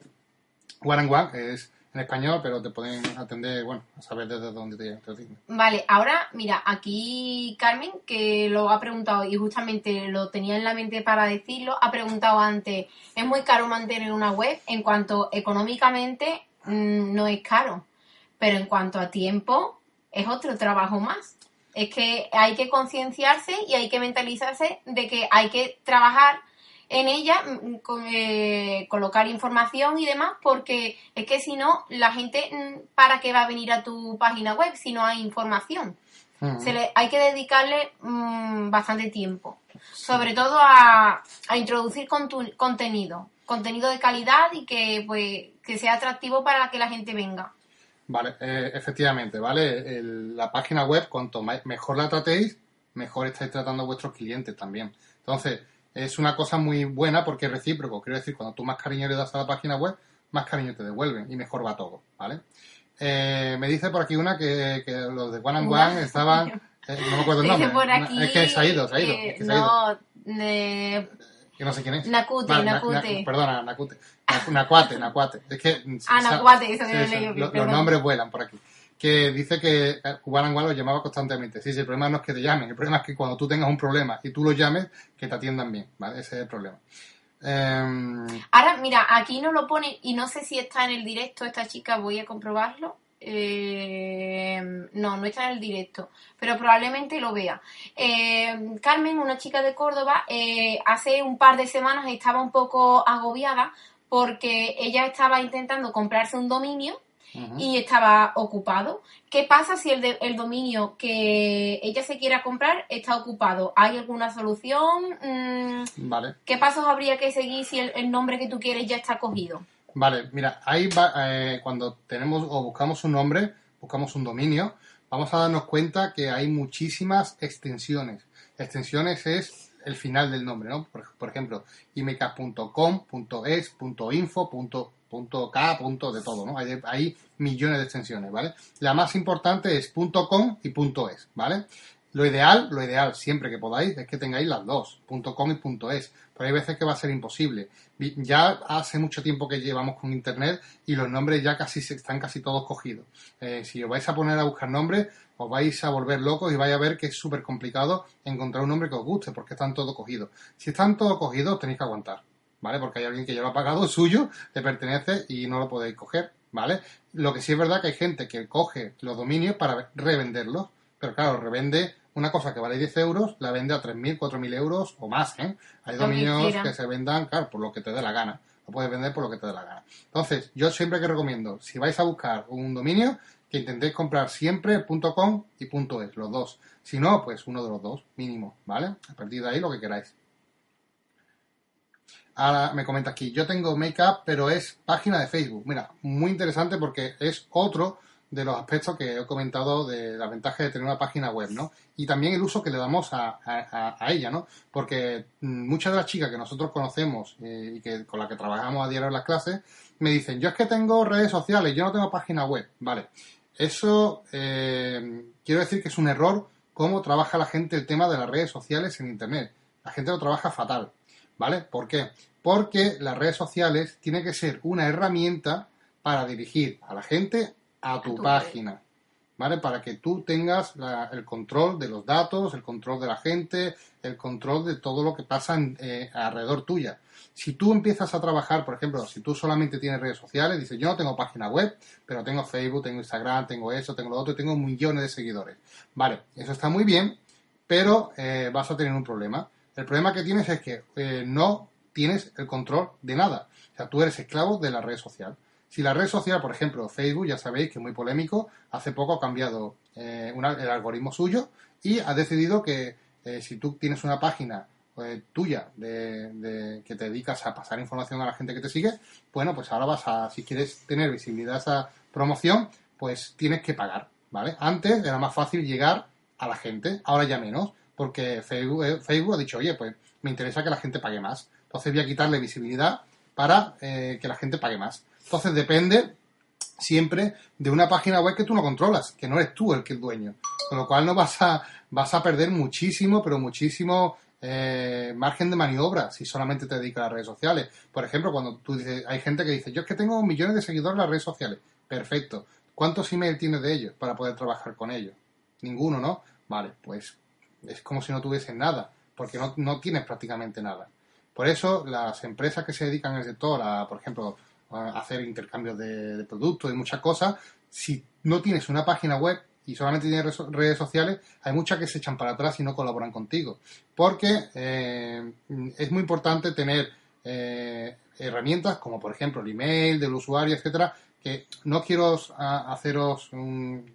One es en español, pero te pueden atender, bueno, a saber desde dónde te, te. Vale, ahora mira, aquí Carmen, que lo ha preguntado y justamente lo tenía en la mente para decirlo, ha preguntado antes, ¿es muy caro mantener una web? En cuanto económicamente mm, no es caro, pero en cuanto a tiempo es otro trabajo más. Es que hay que concienciarse y hay que mentalizarse de que hay que trabajar en ella, mm, con, eh, colocar información y demás, porque es que si no, la gente, mm, ¿para qué va a venir a tu página web si no hay información? Mm. Se le, hay que dedicarle mm, bastante tiempo, sobre todo a, a introducir contu- contenido, contenido de calidad y que, pues, que sea atractivo para que la gente venga. Vale, eh, efectivamente, ¿vale? El- la página web, cuanto mejor la tratéis, mejor estáis tratando a vuestros clientes también. Entonces, es una cosa muy buena porque es recíproco. Quiero decir, cuando tú más cariño le das a la página web, más cariño te devuelven y mejor va todo, ¿vale? Eh, me dice por aquí una que, que los de One and. One estaban... eh, no me acuerdo el nombre. por Una- aquí. es que se ha ido, se ha ido. eh, es que se ha ido. no, eh, Que no sé quién es. Nakute, Vale, na- Nakute. na- perdona, Nakute. Na- Nacuate, Nacuate. Es que... Ah, Nacuate, eso que lo leído, lo- los nombres vuelan por aquí. Que dice que eh, One lo llamaba constantemente. Sí, sí, el problema no es que te llamen, el problema es que cuando tú tengas un problema y tú lo llames, que te atiendan bien, ¿vale? Ese es el problema. Em, Ahora, mira, aquí no lo pone y no sé si está en el directo esta chica, voy a comprobarlo. Eh, no, no está en el directo, pero probablemente lo vea. Eh, Carmen, una chica de Córdoba, eh, hace un par de semanas estaba un poco agobiada porque ella estaba intentando comprarse un dominio y estaba ocupado. ¿Qué pasa si el, de- el dominio que ella se quiera comprar está ocupado? ¿Hay alguna solución? Mm, Vale. ¿Qué pasos habría que seguir si el, el nombre que tú quieres ya está cogido? Vale, mira, ahí va, eh, cuando tenemos o buscamos un nombre, buscamos un dominio, vamos a darnos cuenta que hay muchísimas extensiones. Extensiones es el final del nombre, ¿no? Por, por ejemplo, imk.com, .k, de todo, ¿no? Hay, millones de extensiones, ¿vale? La más importante es .com y .es, ¿vale? Lo ideal, lo ideal, siempre que podáis, es que tengáis las dos, .com y .es. Pero hay veces que va a ser imposible. Ya hace mucho tiempo que llevamos con Internet y los nombres ya casi están casi todos cogidos. Eh, si os vais a poner a buscar nombres, os vais a volver locos y vais a ver que es súper complicado encontrar un nombre que os guste porque están todos cogidos. Si están todos cogidos, tenéis que aguantar, ¿vale? Porque hay alguien que ya lo ha pagado, suyo, le pertenece y no lo podéis coger, ¿vale? Lo que sí es verdad que hay gente que coge los dominios para revenderlos, pero claro, revende una cosa que vale 10 euros, la vende a 3.000, 4.000 euros o más, ¿eh? Hay dominios que se vendan, claro, por lo que te dé la gana. Lo puedes vender por lo que te dé la gana. Entonces, yo siempre que recomiendo, si vais a buscar un dominio, que intentéis comprar siempre .com y .es, los dos. Si no, pues uno de los dos, mínimo, ¿vale? A partir de ahí lo que queráis. Ahora me comenta aquí, yo tengo Makeup, pero es página de Facebook. Mira, muy interesante porque es otro de los aspectos que he comentado de la ventaja de tener una página web, ¿no? Y también el uso que le damos a, ella, ¿no? Porque mm, muchas de las chicas que nosotros conocemos eh, y que con las que trabajamos a diario en las clases me dicen, yo es que tengo redes sociales, yo no tengo página web, ¿vale? Eso eh, quiero decir que es un error cómo trabaja la gente el tema de las redes sociales en Internet. La gente lo trabaja fatal, ¿vale? ¿Por qué? Porque las redes sociales tienen que ser una herramienta para dirigir a la gente a tu, A tu página, ¿vale? Para que tú tengas la- el control de los datos, el control de la gente, el control de todo lo que pasa en- eh, alrededor tuya. Si tú empiezas a trabajar, por ejemplo, si tú solamente tienes redes sociales, dices, yo no tengo página web, pero tengo Facebook, tengo Instagram, tengo eso, tengo lo otro, y tengo millones de seguidores. Vale, eso está muy bien, pero eh, vas a tener un problema. El problema que tienes es que eh, no tienes el control de nada. O sea, tú eres esclavo de la red social. Si la red social, por ejemplo, Facebook, ya sabéis que es muy polémico, hace poco ha cambiado eh, una- el algoritmo suyo y ha decidido que eh, si tú tienes una página eh, tuya de, de- que te dedicas a pasar información a la gente que te sigue, bueno, pues ahora vas a, si quieres tener visibilidad a esa promoción, pues tienes que pagar, ¿vale? Antes era más fácil llegar a la gente, ahora ya menos, porque Facebook, eh, Facebook ha dicho, oye, pues me interesa que la gente pague más. Entonces voy a quitarle visibilidad para eh, que la gente pague más. Entonces depende siempre de una página web que tú no controlas, que no eres tú el que es dueño. Con lo cual no vas a, vas a perder muchísimo, pero muchísimo eh, margen de maniobra si solamente te dedicas a las redes sociales. Por ejemplo, cuando tú dices, hay gente que dice, yo es que tengo millones de seguidores en las redes sociales. Perfecto. ¿Cuántos emails tienes de ellos para poder trabajar con ellos? Ninguno, ¿no? Vale, pues es como si no tuvieses nada, porque no, no tienes prácticamente nada. Por eso, las empresas que se dedican al sector a, por ejemplo, hacer intercambios de, productos y muchas cosas, si no tienes una página web y solamente tienes redes- sociales, hay muchas que se echan para atrás y no colaboran contigo. Porque eh, es muy importante tener eh, herramientas como, por ejemplo, el email del usuario, etcétera, que no quiero a- haceros un,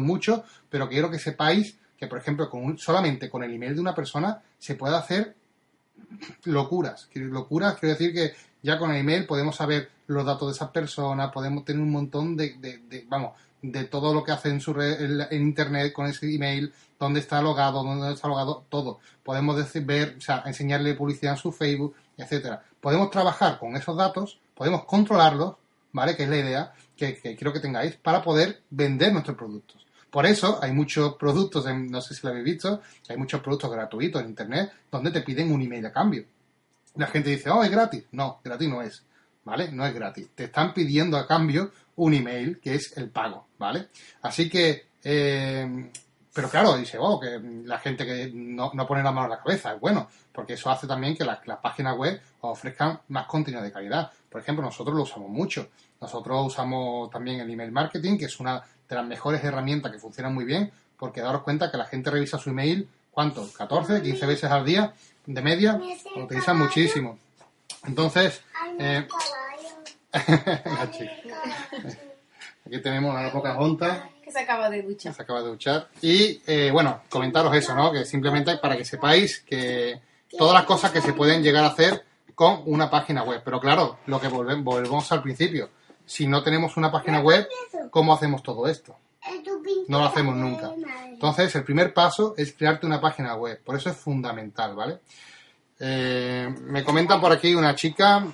mucho, pero quiero que sepáis que, por ejemplo, con un- solamente con el email de una persona se puede hacer locuras. Locuras, quiero decir que ya con el email podemos saber los datos de esa persona, podemos tener un montón de, de- vamos, de todo lo que hace en su red, en, internet con ese email, dónde está logado, dónde está logado, todo. Podemos decir, ver, o sea, enseñarle publicidad en su Facebook, etcétera. Podemos trabajar con esos datos, podemos controlarlos, ¿vale? Que es la idea que quiero que tengáis para poder vender nuestros productos. Por eso hay muchos productos, no sé si lo habéis visto, hay muchos productos gratuitos en Internet donde te piden un email a cambio. La gente dice, oh, es gratis. No, gratis no es, ¿vale? No es gratis. Te están pidiendo a cambio un email que es el pago, ¿vale? Así que, eh, pero claro, dice, oh, que la gente que no, no pone la mano en la cabeza, es bueno, porque eso hace también que las, las páginas web ofrezcan más contenido de calidad. Por ejemplo, nosotros lo usamos mucho. Nosotros usamos también el email marketing, que es una de las mejores herramientas que funcionan muy bien, porque daros cuenta que la gente revisa su email, ¿cuánto? ¿14, 15 veces al día de media? Lo utilizan muchísimo. Entonces, eh. [laughs] aquí tenemos a la Pocahontas Que se acaba de que duchar. se acaba de duchar. Y eh, bueno, comentaros eso, ¿no? Que simplemente para que sepáis que todas las cosas que se pueden llegar a hacer con una página web. Pero claro, lo que volvemos, volvemos al principio. Si no tenemos una página web, ¿cómo hacemos todo esto? No lo hacemos nunca. Entonces, el primer paso es crearte una página web. Por eso es fundamental, ¿vale? Eh, me comentan por aquí una chica,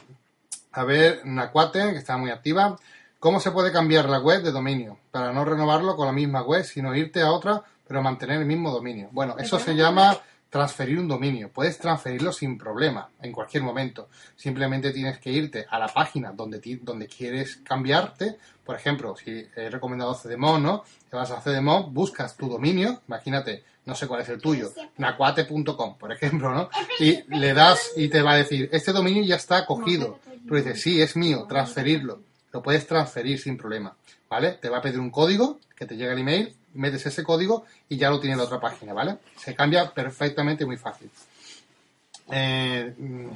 a ver, Nacuate, que está muy activa. ¿Cómo se puede cambiar la web de dominio? Para no renovarlo con la misma web, sino irte a otra, pero mantener el mismo dominio. Bueno, eso se llama transferir un dominio. Puedes transferirlo sin problema, en cualquier momento. Simplemente tienes que irte a la página donde, ti- donde quieres cambiarte. Por ejemplo, si he recomendado CDMO, ¿no? Te vas a CDMO, buscas tu dominio, imagínate, no sé cuál es el tuyo, nacuate.com, por ejemplo, ¿no? Y le das y te va a decir, este dominio ya está cogido. Tú dices, sí, es mío, transferirlo. Lo puedes transferir sin problema, ¿vale? Te va a pedir un código que te llega el email, metes ese código y ya lo tiene en la otra página, ¿vale? Se cambia perfectamente, muy fácil. Eh, mm,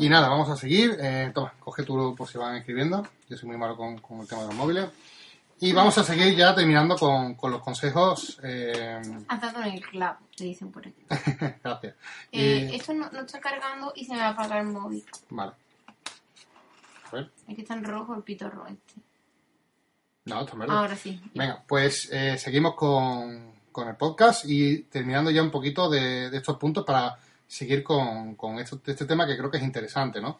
y nada, vamos a seguir. Eh, toma, coge tú por si van escribiendo. Yo soy muy malo con, con el tema de los móviles. Y vamos a seguir ya terminando con, con los consejos. eh, Has dado en el clavo, te dicen por aquí. [laughs] gracias. Eh, Y- esto no, no está cargando y se me va a apagar el móvil. vale. A ver. Es que está en rojo el pitorro este. No, está en verde. Ahora sí. Venga, pues eh, seguimos con, con el podcast y terminando ya un poquito de, de estos puntos para seguir con, con esto- este tema que creo que es interesante, ¿no?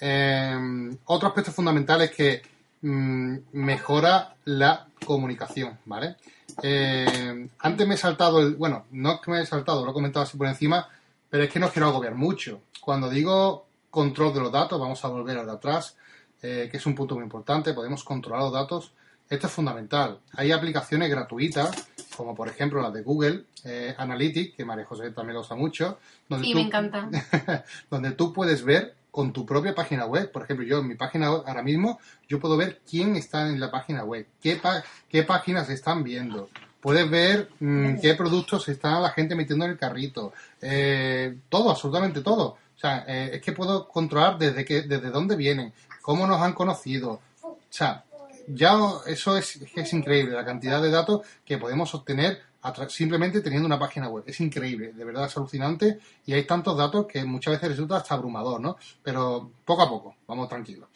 Eh, otro aspecto fundamental es que mm, mejora la comunicación, ¿vale? Eh, antes me he saltado el, bueno, no es que me he saltado, lo he comentado así por encima, pero es que no quiero agobiar mucho. Cuando digo control de los datos, vamos a volver al de atrás, eh, que es un punto muy importante, podemos controlar los datos. Esto es fundamental. Hay aplicaciones gratuitas, como por ejemplo la de Google eh, Analytics, que María José también lo usa mucho, donde Sí, tú- me encanta. [laughs] donde tú puedes ver con tu propia página web, por ejemplo, yo en mi página web ahora mismo, yo puedo ver quién está en la página web, qué, pa- qué páginas están viendo, puedes ver mm, qué productos está la gente metiendo en el carrito, eh, todo, absolutamente todo. O sea, eh, es que puedo controlar desde que, desde dónde vienen, cómo nos han conocido. O sea, ya eso es, es increíble, la cantidad de datos que podemos obtener simplemente teniendo una página web. Es increíble, de verdad es alucinante y hay tantos datos que muchas veces resulta hasta abrumador, ¿no? Pero poco a poco, vamos tranquilos.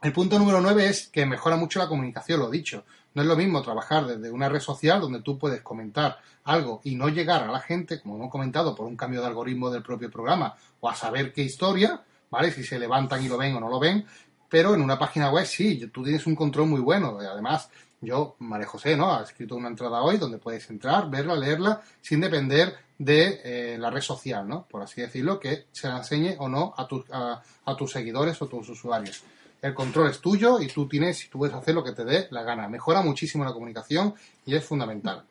El punto número 9 es que mejora mucho la comunicación, lo dicho. No es lo mismo trabajar desde una red social donde tú puedes comentar algo y no llegar a la gente, como hemos comentado, por un cambio de algoritmo del propio programa o a saber qué historia, ¿vale? Si se levantan y lo ven o no lo ven. Pero en una página web sí, tú tienes un control muy bueno. Además, yo, María José, ¿no? Ha escrito una entrada hoy donde puedes entrar, verla, leerla, sin depender de eh, la red social, ¿no? Por así decirlo, que se la enseñe o no a, tus a, tus seguidores o tus usuarios. El control es tuyo y tú tienes, y tú puedes hacer lo que te dé la gana. Mejora muchísimo la comunicación y es fundamental.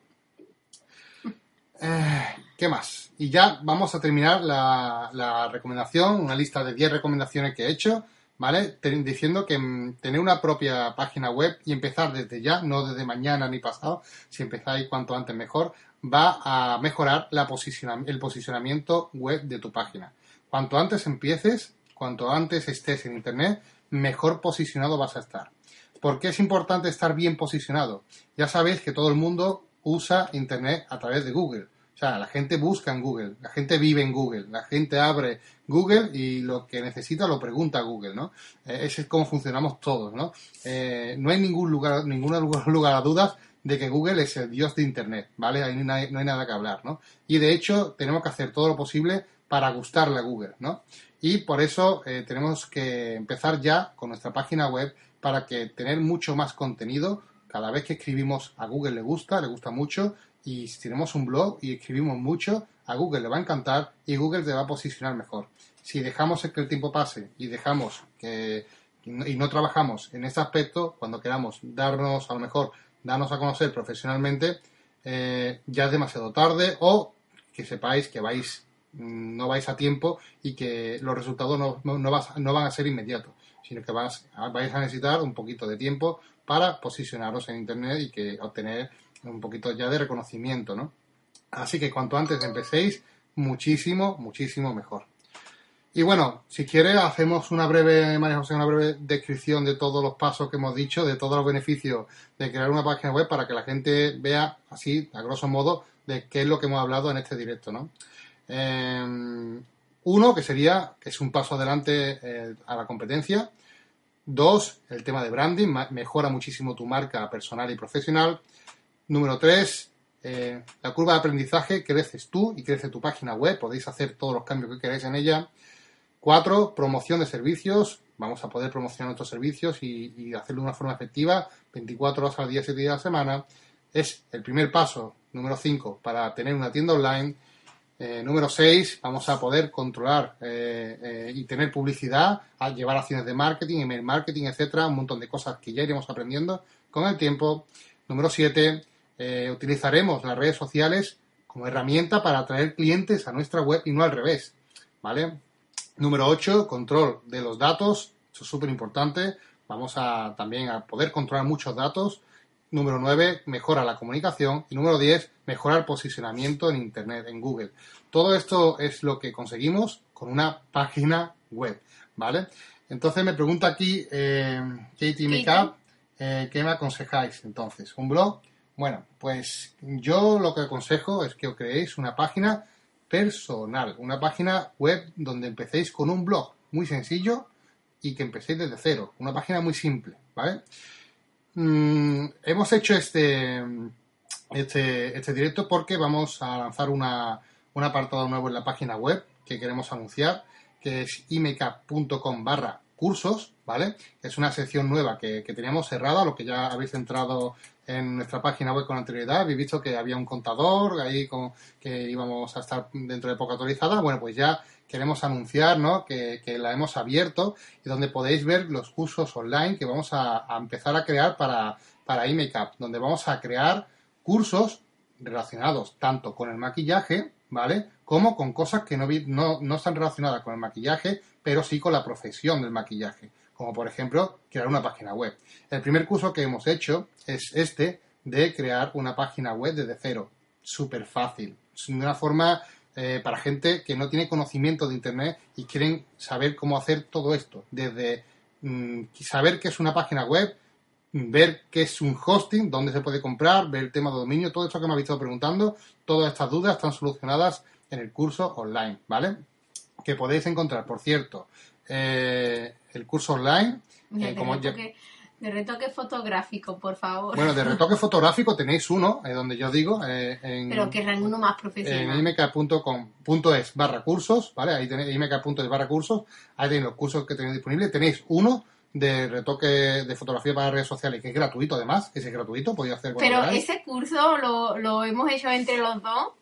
Eh, ¿Qué más? Y ya vamos a terminar la, recomendación, una lista de 10 recomendaciones que he hecho ¿vale? Diciendo que mm, tener una propia página web y empezar desde ya, no desde mañana ni pasado, si empezáis cuanto antes mejor, va a mejorar la el posicionamiento web de tu página. Cuanto antes empieces, cuanto antes estés en Internet, mejor posicionado vas a estar. ¿Por qué es importante estar bien posicionado? Ya sabéis que todo el mundo usa Internet a través de Google. O sea, la gente busca en Google, la gente vive en Google, la gente abre Google y lo que necesita lo pregunta a Google, ¿no? Eh, ese es como funcionamos todos, ¿no? Eh, no hay ningún lugar, ningún [laughs] lugar a dudas de que Google es el dios de Internet, ¿vale? Ahí no hay, nada que hablar, ¿no? Y de hecho tenemos que hacer todo lo posible para gustarle a Google, ¿no? Y por eso eh, tenemos que empezar ya con nuestra página web para que tener mucho más contenido. Cada vez que escribimos a Google le gusta, le gusta mucho y si tenemos un blog y escribimos mucho, a Google le va a encantar y Google te va a posicionar mejor. Si dejamos que el tiempo pase y dejamos que y no trabajamos en ese aspecto, cuando queramos darnos, a lo mejor, darnos a conocer profesionalmente, eh, ya es demasiado tarde o que sepáis que vais no vais a tiempo y que los resultados no, no, van a ser inmediatos, sino que vais, vais a necesitar un poquito de tiempo para posicionaros en Internet y que obtener un poquito ya de reconocimiento, ¿no? Así que cuanto antes empecéis, muchísimo, muchísimo mejor. Y bueno, si quieres, hacemos una breve, María una breve descripción de todos los pasos que hemos dicho, de todos los beneficios de crear una página web para que la gente vea así, a grosso modo, de qué es lo que hemos hablado en este directo, ¿no? Em, uno, que sería, que es un paso adelante eh, a la competencia. Dos, el tema de branding, mejora muchísimo tu marca personal y profesional. Número tres, eh, la curva de aprendizaje, creces tú y crece tu página web, podéis hacer todos los cambios que queráis en ella. Cuatro, promoción de servicios, vamos a poder promocionar nuestros servicios y, hacerlo de una forma efectiva, 24 horas al día, 7 días a la semana. Es el primer paso, número 5, para tener una tienda online. Eh, número 6, vamos a poder controlar eh, y tener publicidad, a llevar acciones de marketing, email marketing, etcétera, un montón de cosas que ya iremos aprendiendo con el tiempo. Número 7, eh, utilizaremos las redes sociales como herramienta para atraer clientes a nuestra web y no al revés. ¿Vale? Número 8, control de los datos. Eso es súper importante. Vamos a también a poder controlar muchos datos. Número 9, mejora la comunicación. Y número 10, mejora el posicionamiento en Internet, en Google. Todo esto es lo que conseguimos con una página web. ¿Vale? Entonces me pregunta aquí eh, Katie Makeup, eh, ¿qué me aconsejáis entonces? ¿Un blog? Bueno, pues yo lo que aconsejo es que os creéis una página personal, una página web donde empecéis con un blog muy sencillo y que empecéis desde cero, una página muy simple, ¿vale? Mm, hemos hecho este, este, este, directo porque vamos a lanzar una, un apartado nuevo en la página web que queremos anunciar, que es imecap.com barra cursos, ¿vale? Es una sección nueva que, que, teníamos cerrada, lo que ya habéis entrado en nuestra página web con anterioridad, habéis visto que había un contador ahí con, que íbamos a estar dentro de poco actualizada. Bueno, pues ya queremos anunciar ¿no? que, la hemos abierto y donde podéis ver los cursos online que vamos a, empezar a crear para, para iMakeup, donde vamos a crear cursos relacionados tanto con el maquillaje, ¿vale? Como con cosas que no, no, no están relacionadas con el maquillaje, pero sí con la profesión del maquillaje como por ejemplo crear una página web. El primer curso que hemos hecho es este de crear una página web desde cero. Súper fácil. De una forma eh, para gente que no tiene conocimiento de Internet y quieren saber cómo hacer todo esto. Desde mm, saber qué es una página web, ver qué es un hosting, dónde se puede comprar, ver el tema de dominio, todo esto que me habéis estado preguntando, todas estas dudas están solucionadas en el curso online, ¿vale? Que podéis encontrar, por cierto, eh, el curso online. Eh, como de retoque fotográfico, por favor. Bueno, de retoque [laughs] fotográfico tenéis uno, eh, donde yo digo. Eh, en, Pero querrán uno más profesional. En imk.com.es barra cursos, ¿vale? Ahí tenéis imk.es barra cursos. Ahí tenéis los cursos que tenéis disponibles. Tenéis uno de retoque de fotografía para redes sociales, que es gratuito además, que es gratuito, podéis hacer Pero ese curso lo, lo hemos hecho entre los dos.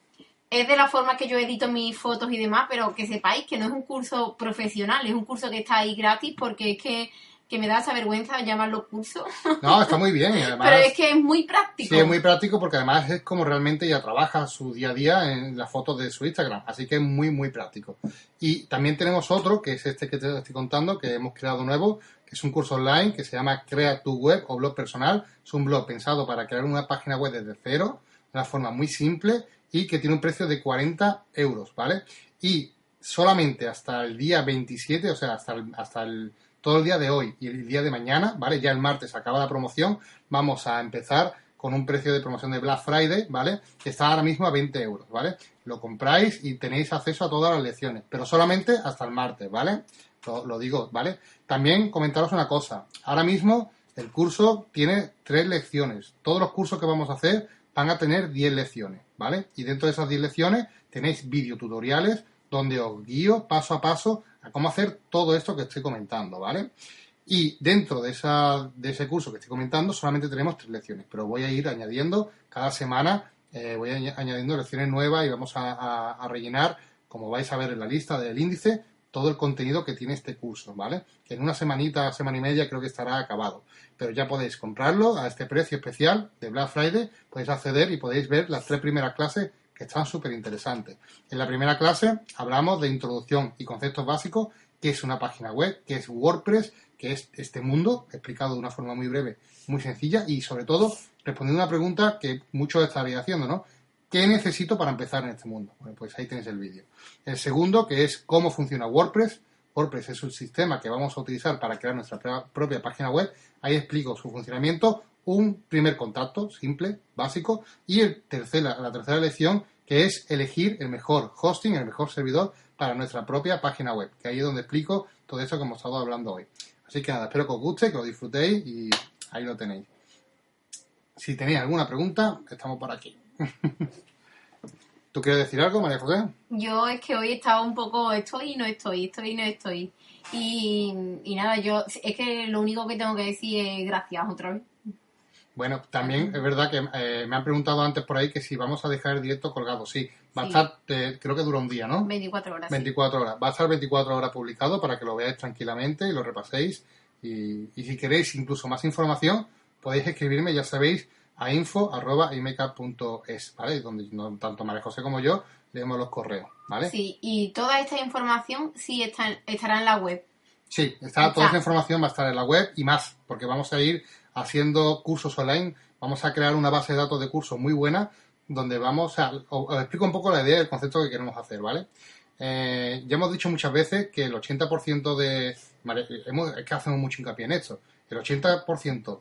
Es de la forma que yo edito mis fotos y demás, pero que sepáis que no es un curso profesional, es un curso que está ahí gratis porque es que que me da esa vergüenza llamarlo curso. [laughs] No, está muy bien. Pero es que es muy práctico. Sí, es muy práctico porque además es como realmente ella trabaja su día a día en las fotos de su Instagram. Así que es muy, muy práctico. Y también tenemos otro, que es este que te estoy contando, que hemos creado nuevo, que es un curso online que se llama Crea tu web o blog personal. Es un blog pensado para crear una página web desde cero, de una forma muy simple y que tiene un precio de 40 euros, ¿vale? Y solamente hasta el día 27, o sea, hasta hasta el todo el día de hoy y el día de mañana, ¿vale? Ya el martes acaba la promoción, vamos a empezar con un precio de promoción de Black Friday, ¿vale? Que está ahora mismo a 20 euros, ¿vale? Lo compráis y tenéis acceso a todas las lecciones, pero solamente hasta el martes, ¿vale? Lo, digo, ¿vale? También comentaros una cosa. Ahora mismo el curso tiene tres lecciones. Todos los cursos que vamos a hacer van a tener 10 lecciones, ¿vale? Y dentro de esas 10 lecciones tenéis videotutoriales donde os guío paso a paso cómo hacer todo esto que estoy comentando, ¿vale? Y dentro de, esa, de ese curso que estoy comentando solamente tenemos tres lecciones, pero voy a ir añadiendo cada semana, eh, voy añadiendo lecciones nuevas y vamos a, rellenar, como vais a ver en la lista del índice, todo el contenido que tiene este curso, ¿vale? Que en una semanita, semana y media creo que estará acabado. Pero ya podéis comprarlo a este precio especial de Black Friday, podéis acceder y podéis ver las tres primeras clases que están súper interesantes. En la primera clase hablamos de introducción y conceptos básicos, qué es una página web, qué es WordPress, qué es este mundo, explicado de una forma muy breve, muy sencilla y sobre todo respondiendo a una pregunta que muchos estaréis haciendo, ¿no? ¿Qué necesito para empezar en este mundo? Bueno, pues ahí tenéis el vídeo. El segundo, que es cómo funciona WordPress. WordPress es un sistema que vamos a utilizar para crear nuestra propia página web. Ahí explico su funcionamiento, un primer contacto simple, básico, y el tercera, la tercera lección, que es elegir el mejor hosting, el mejor servidor para nuestra propia página web, que ahí es donde explico todo eso que hemos estado hablando hoy. Así que nada, espero que os guste, que lo disfrutéis y ahí lo tenéis. Si tenéis alguna pregunta, estamos por aquí. [laughs] ¿Tú quieres decir algo, María José? Yo es que hoy he estado un poco estoy y no estoy, estoy y no estoy. Y, y nada, yo es que lo único que tengo que decir es gracias otra vez. Bueno, también es verdad que eh, me han preguntado antes por ahí que si vamos a dejar el directo colgado. Sí, va a estar, eh, creo que dura un día, ¿no? 24 horas. 24 horas. Va a estar 24 horas publicado para que lo veáis tranquilamente y lo repaséis. Y, si queréis incluso más información, podéis escribirme, ya sabéis, a info.imeca.es, ¿vale? Donde tanto María José como yo leemos los correos, ¿vale? Sí, y toda esta información sí está, estará en la web. Sí, está, toda esa información va a estar en la web y más, porque vamos a ir haciendo cursos online, vamos a crear una base de datos de cursos muy buena donde vamos a... Os, explico un poco la idea del concepto que queremos hacer, ¿vale? Eh, ya hemos dicho muchas veces que el 80% de... es que hacemos mucho hincapié en esto. El 80%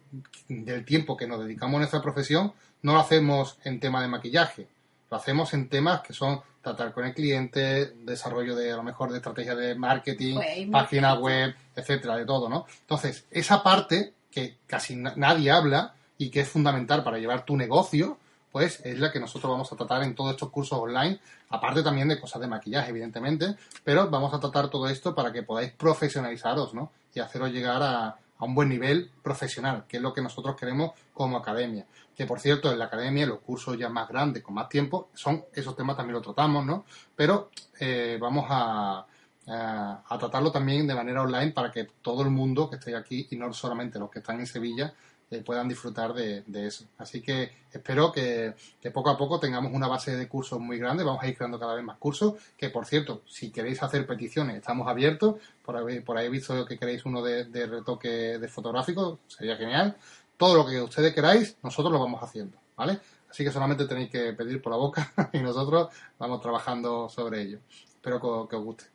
del tiempo que nos dedicamos a nuestra profesión no lo hacemos en tema de maquillaje, lo hacemos en temas que son tratar con el cliente, desarrollo de a lo mejor de estrategias de marketing, pues, página web, etcétera, de todo, ¿no? Entonces, esa parte que casi nadie habla y que es fundamental para llevar tu negocio, pues es la que nosotros vamos a tratar en todos estos cursos online, aparte también de cosas de maquillaje, evidentemente, pero vamos a tratar todo esto para que podáis profesionalizaros, ¿no? Y haceros llegar a, un buen nivel profesional, que es lo que nosotros queremos como academia. Que por cierto, en la academia, los cursos ya más grandes, con más tiempo, son esos temas también los tratamos, ¿no? Pero eh, vamos a, a tratarlo también de manera online para que todo el mundo que esté aquí y no solamente los que están en Sevilla eh, puedan disfrutar de, eso. Así que espero que, poco a poco tengamos una base de cursos muy grande. Vamos a ir creando cada vez más cursos. Que por cierto, si queréis hacer peticiones, estamos abiertos. Por ahí, por ahí he visto que queréis uno de, retoque de fotográfico, sería genial. todo lo que ustedes queráis, nosotros lo vamos haciendo, ¿vale? Así que solamente tenéis que pedir por la boca [laughs] y nosotros vamos trabajando sobre ello. Espero que os guste.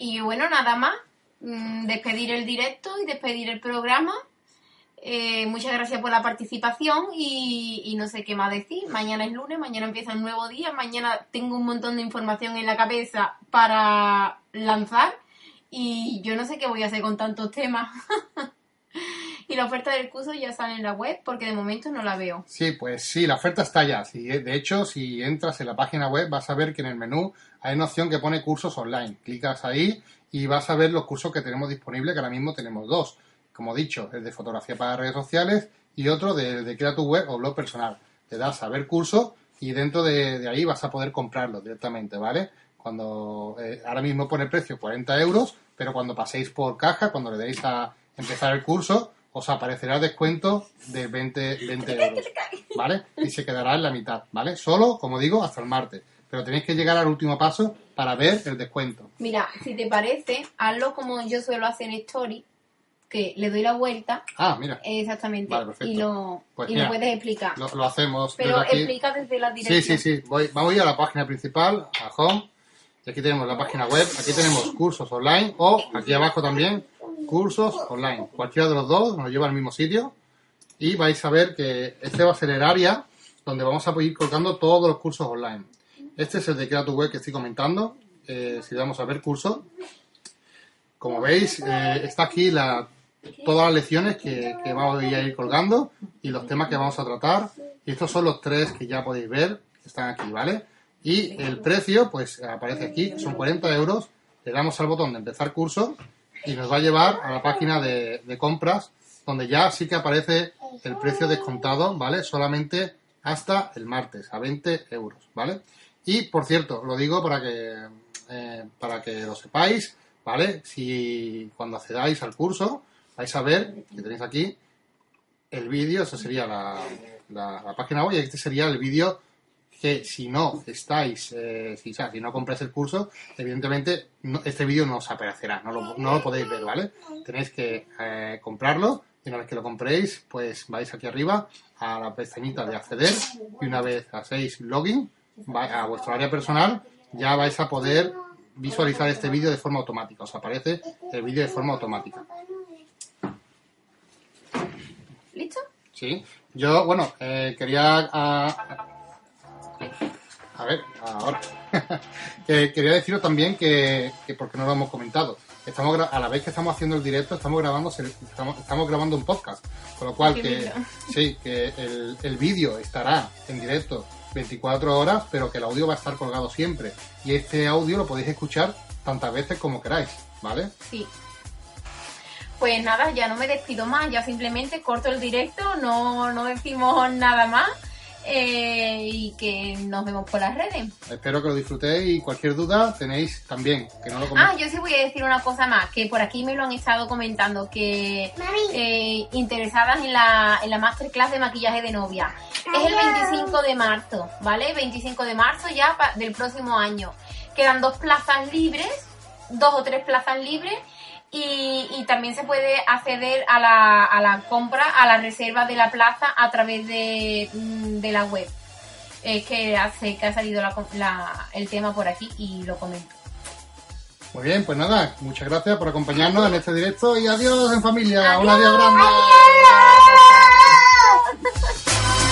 Y bueno, nada más. mm, Despedir el directo y despedir el programa. Eh, muchas gracias por la participación y, y no sé qué más decir. Mañana es lunes, mañana empieza un nuevo día, mañana tengo un montón de información en la cabeza para lanzar y yo no sé qué voy a hacer con tantos temas. [laughs] y la oferta del curso ya sale en la web porque de momento no la veo. Sí, pues sí, la oferta está ya. Sí, de hecho, si entras en la página web vas a ver que en el menú hay una opción que pone cursos online. Clicas ahí y vas a ver los cursos que tenemos disponibles, que ahora mismo tenemos dos. Como he dicho, el de fotografía para redes sociales y otro de, de crea tu web o blog personal. Le das a ver curso y dentro de, ahí vas a poder comprarlo directamente, ¿vale? Cuando eh, ahora mismo pone precio 40 euros, pero cuando paséis por caja, cuando le deis a empezar el curso, os aparecerá descuento de 20, 20 [laughs] euros, ¿vale? Y se quedará en la mitad, ¿vale? Solo, como digo, hasta el martes. Pero tenéis que llegar al último paso para ver el descuento. Mira, si te parece, hazlo como yo suelo hacer en Story, que le doy la vuelta, Ah, mira, exactamente, Vale, perfecto. y lo, Pues y mira, lo puedes explicar. lo, lo hacemos Pero desde aquí. explica desde la Sí, dirección. sí, sí. Voy, vamos a ir a la página principal, a Home. Y aquí tenemos la página web. Aquí tenemos cursos online o aquí abajo también cursos online. Cualquiera de los dos nos lleva al mismo sitio. Y vais a ver que este va a ser el área donde vamos a ir colgando todos los cursos online. Este es el de Crea tu web que estoy comentando. Eh, si le damos a ver curso, como veis, eh, está aquí la, todas las lecciones que, vamos a ir colgando y los temas que vamos a tratar. Y estos son los tres que ya podéis ver, están aquí, ¿vale? Y el precio, pues aparece aquí, son 40 euros. Le damos al botón de empezar curso y nos va a llevar a la página de, de compras, donde ya sí que aparece el precio descontado, ¿vale? Solamente hasta el martes, a 20 euros, ¿vale? Y por cierto, lo digo para que, eh, para que lo sepáis, ¿vale? Si cuando accedáis al curso, vais a ver que tenéis aquí el vídeo, eso sería la, la, la página web, y este sería el vídeo que si no estáis, eh, si, o sea, si no compráis el curso, evidentemente no- este vídeo no os aparecerá, no lo, no lo podéis ver, ¿vale? Tenéis que eh, comprarlo y una vez que lo compréis, pues vais aquí arriba a la pestañita de acceder y una vez hacéis login a vuestro área personal, ya vais a poder visualizar este vídeo de forma automática, os aparece el vídeo de forma automática. ¿Listo? Sí, yo, bueno, eh, quería. ah, a ver, ahora. [laughs] que quería deciros también que, que, porque no lo hemos comentado, estamos a la vez que estamos haciendo el directo, estamos grabando, estamos, estamos grabando un podcast. Con lo cual, Qué que lindo. [laughs] sí, que el, el vídeo estará en directo 24 horas, pero que el audio va a estar colgado siempre. Y este audio lo podéis escuchar tantas veces como queráis, ¿vale? Sí. Pues nada, ya no me despido más, ya simplemente corto el directo, no, no decimos nada más eh, y que nos vemos por las redes. Espero que lo disfrutéis y cualquier duda tenéis también, que no lo Ah, yo sí voy a decir una cosa más, que por aquí me lo han estado comentando, que eh, interesadas en la, en la masterclass de maquillaje de novia. Es el 25 de marzo, ¿vale? 25 de marzo ya pa- del próximo año. Quedan dos plazas libres, dos o tres plazas libres. Y, y también se puede acceder a la, a la compra, a la reserva de la plaza a través de, mm, de la web. Es que hace que ha salido la- la- el tema por aquí y lo comento. Muy bien, pues nada, muchas gracias por acompañarnos en este directo y adiós en familia, un Adiós. adiós grande. Adiós.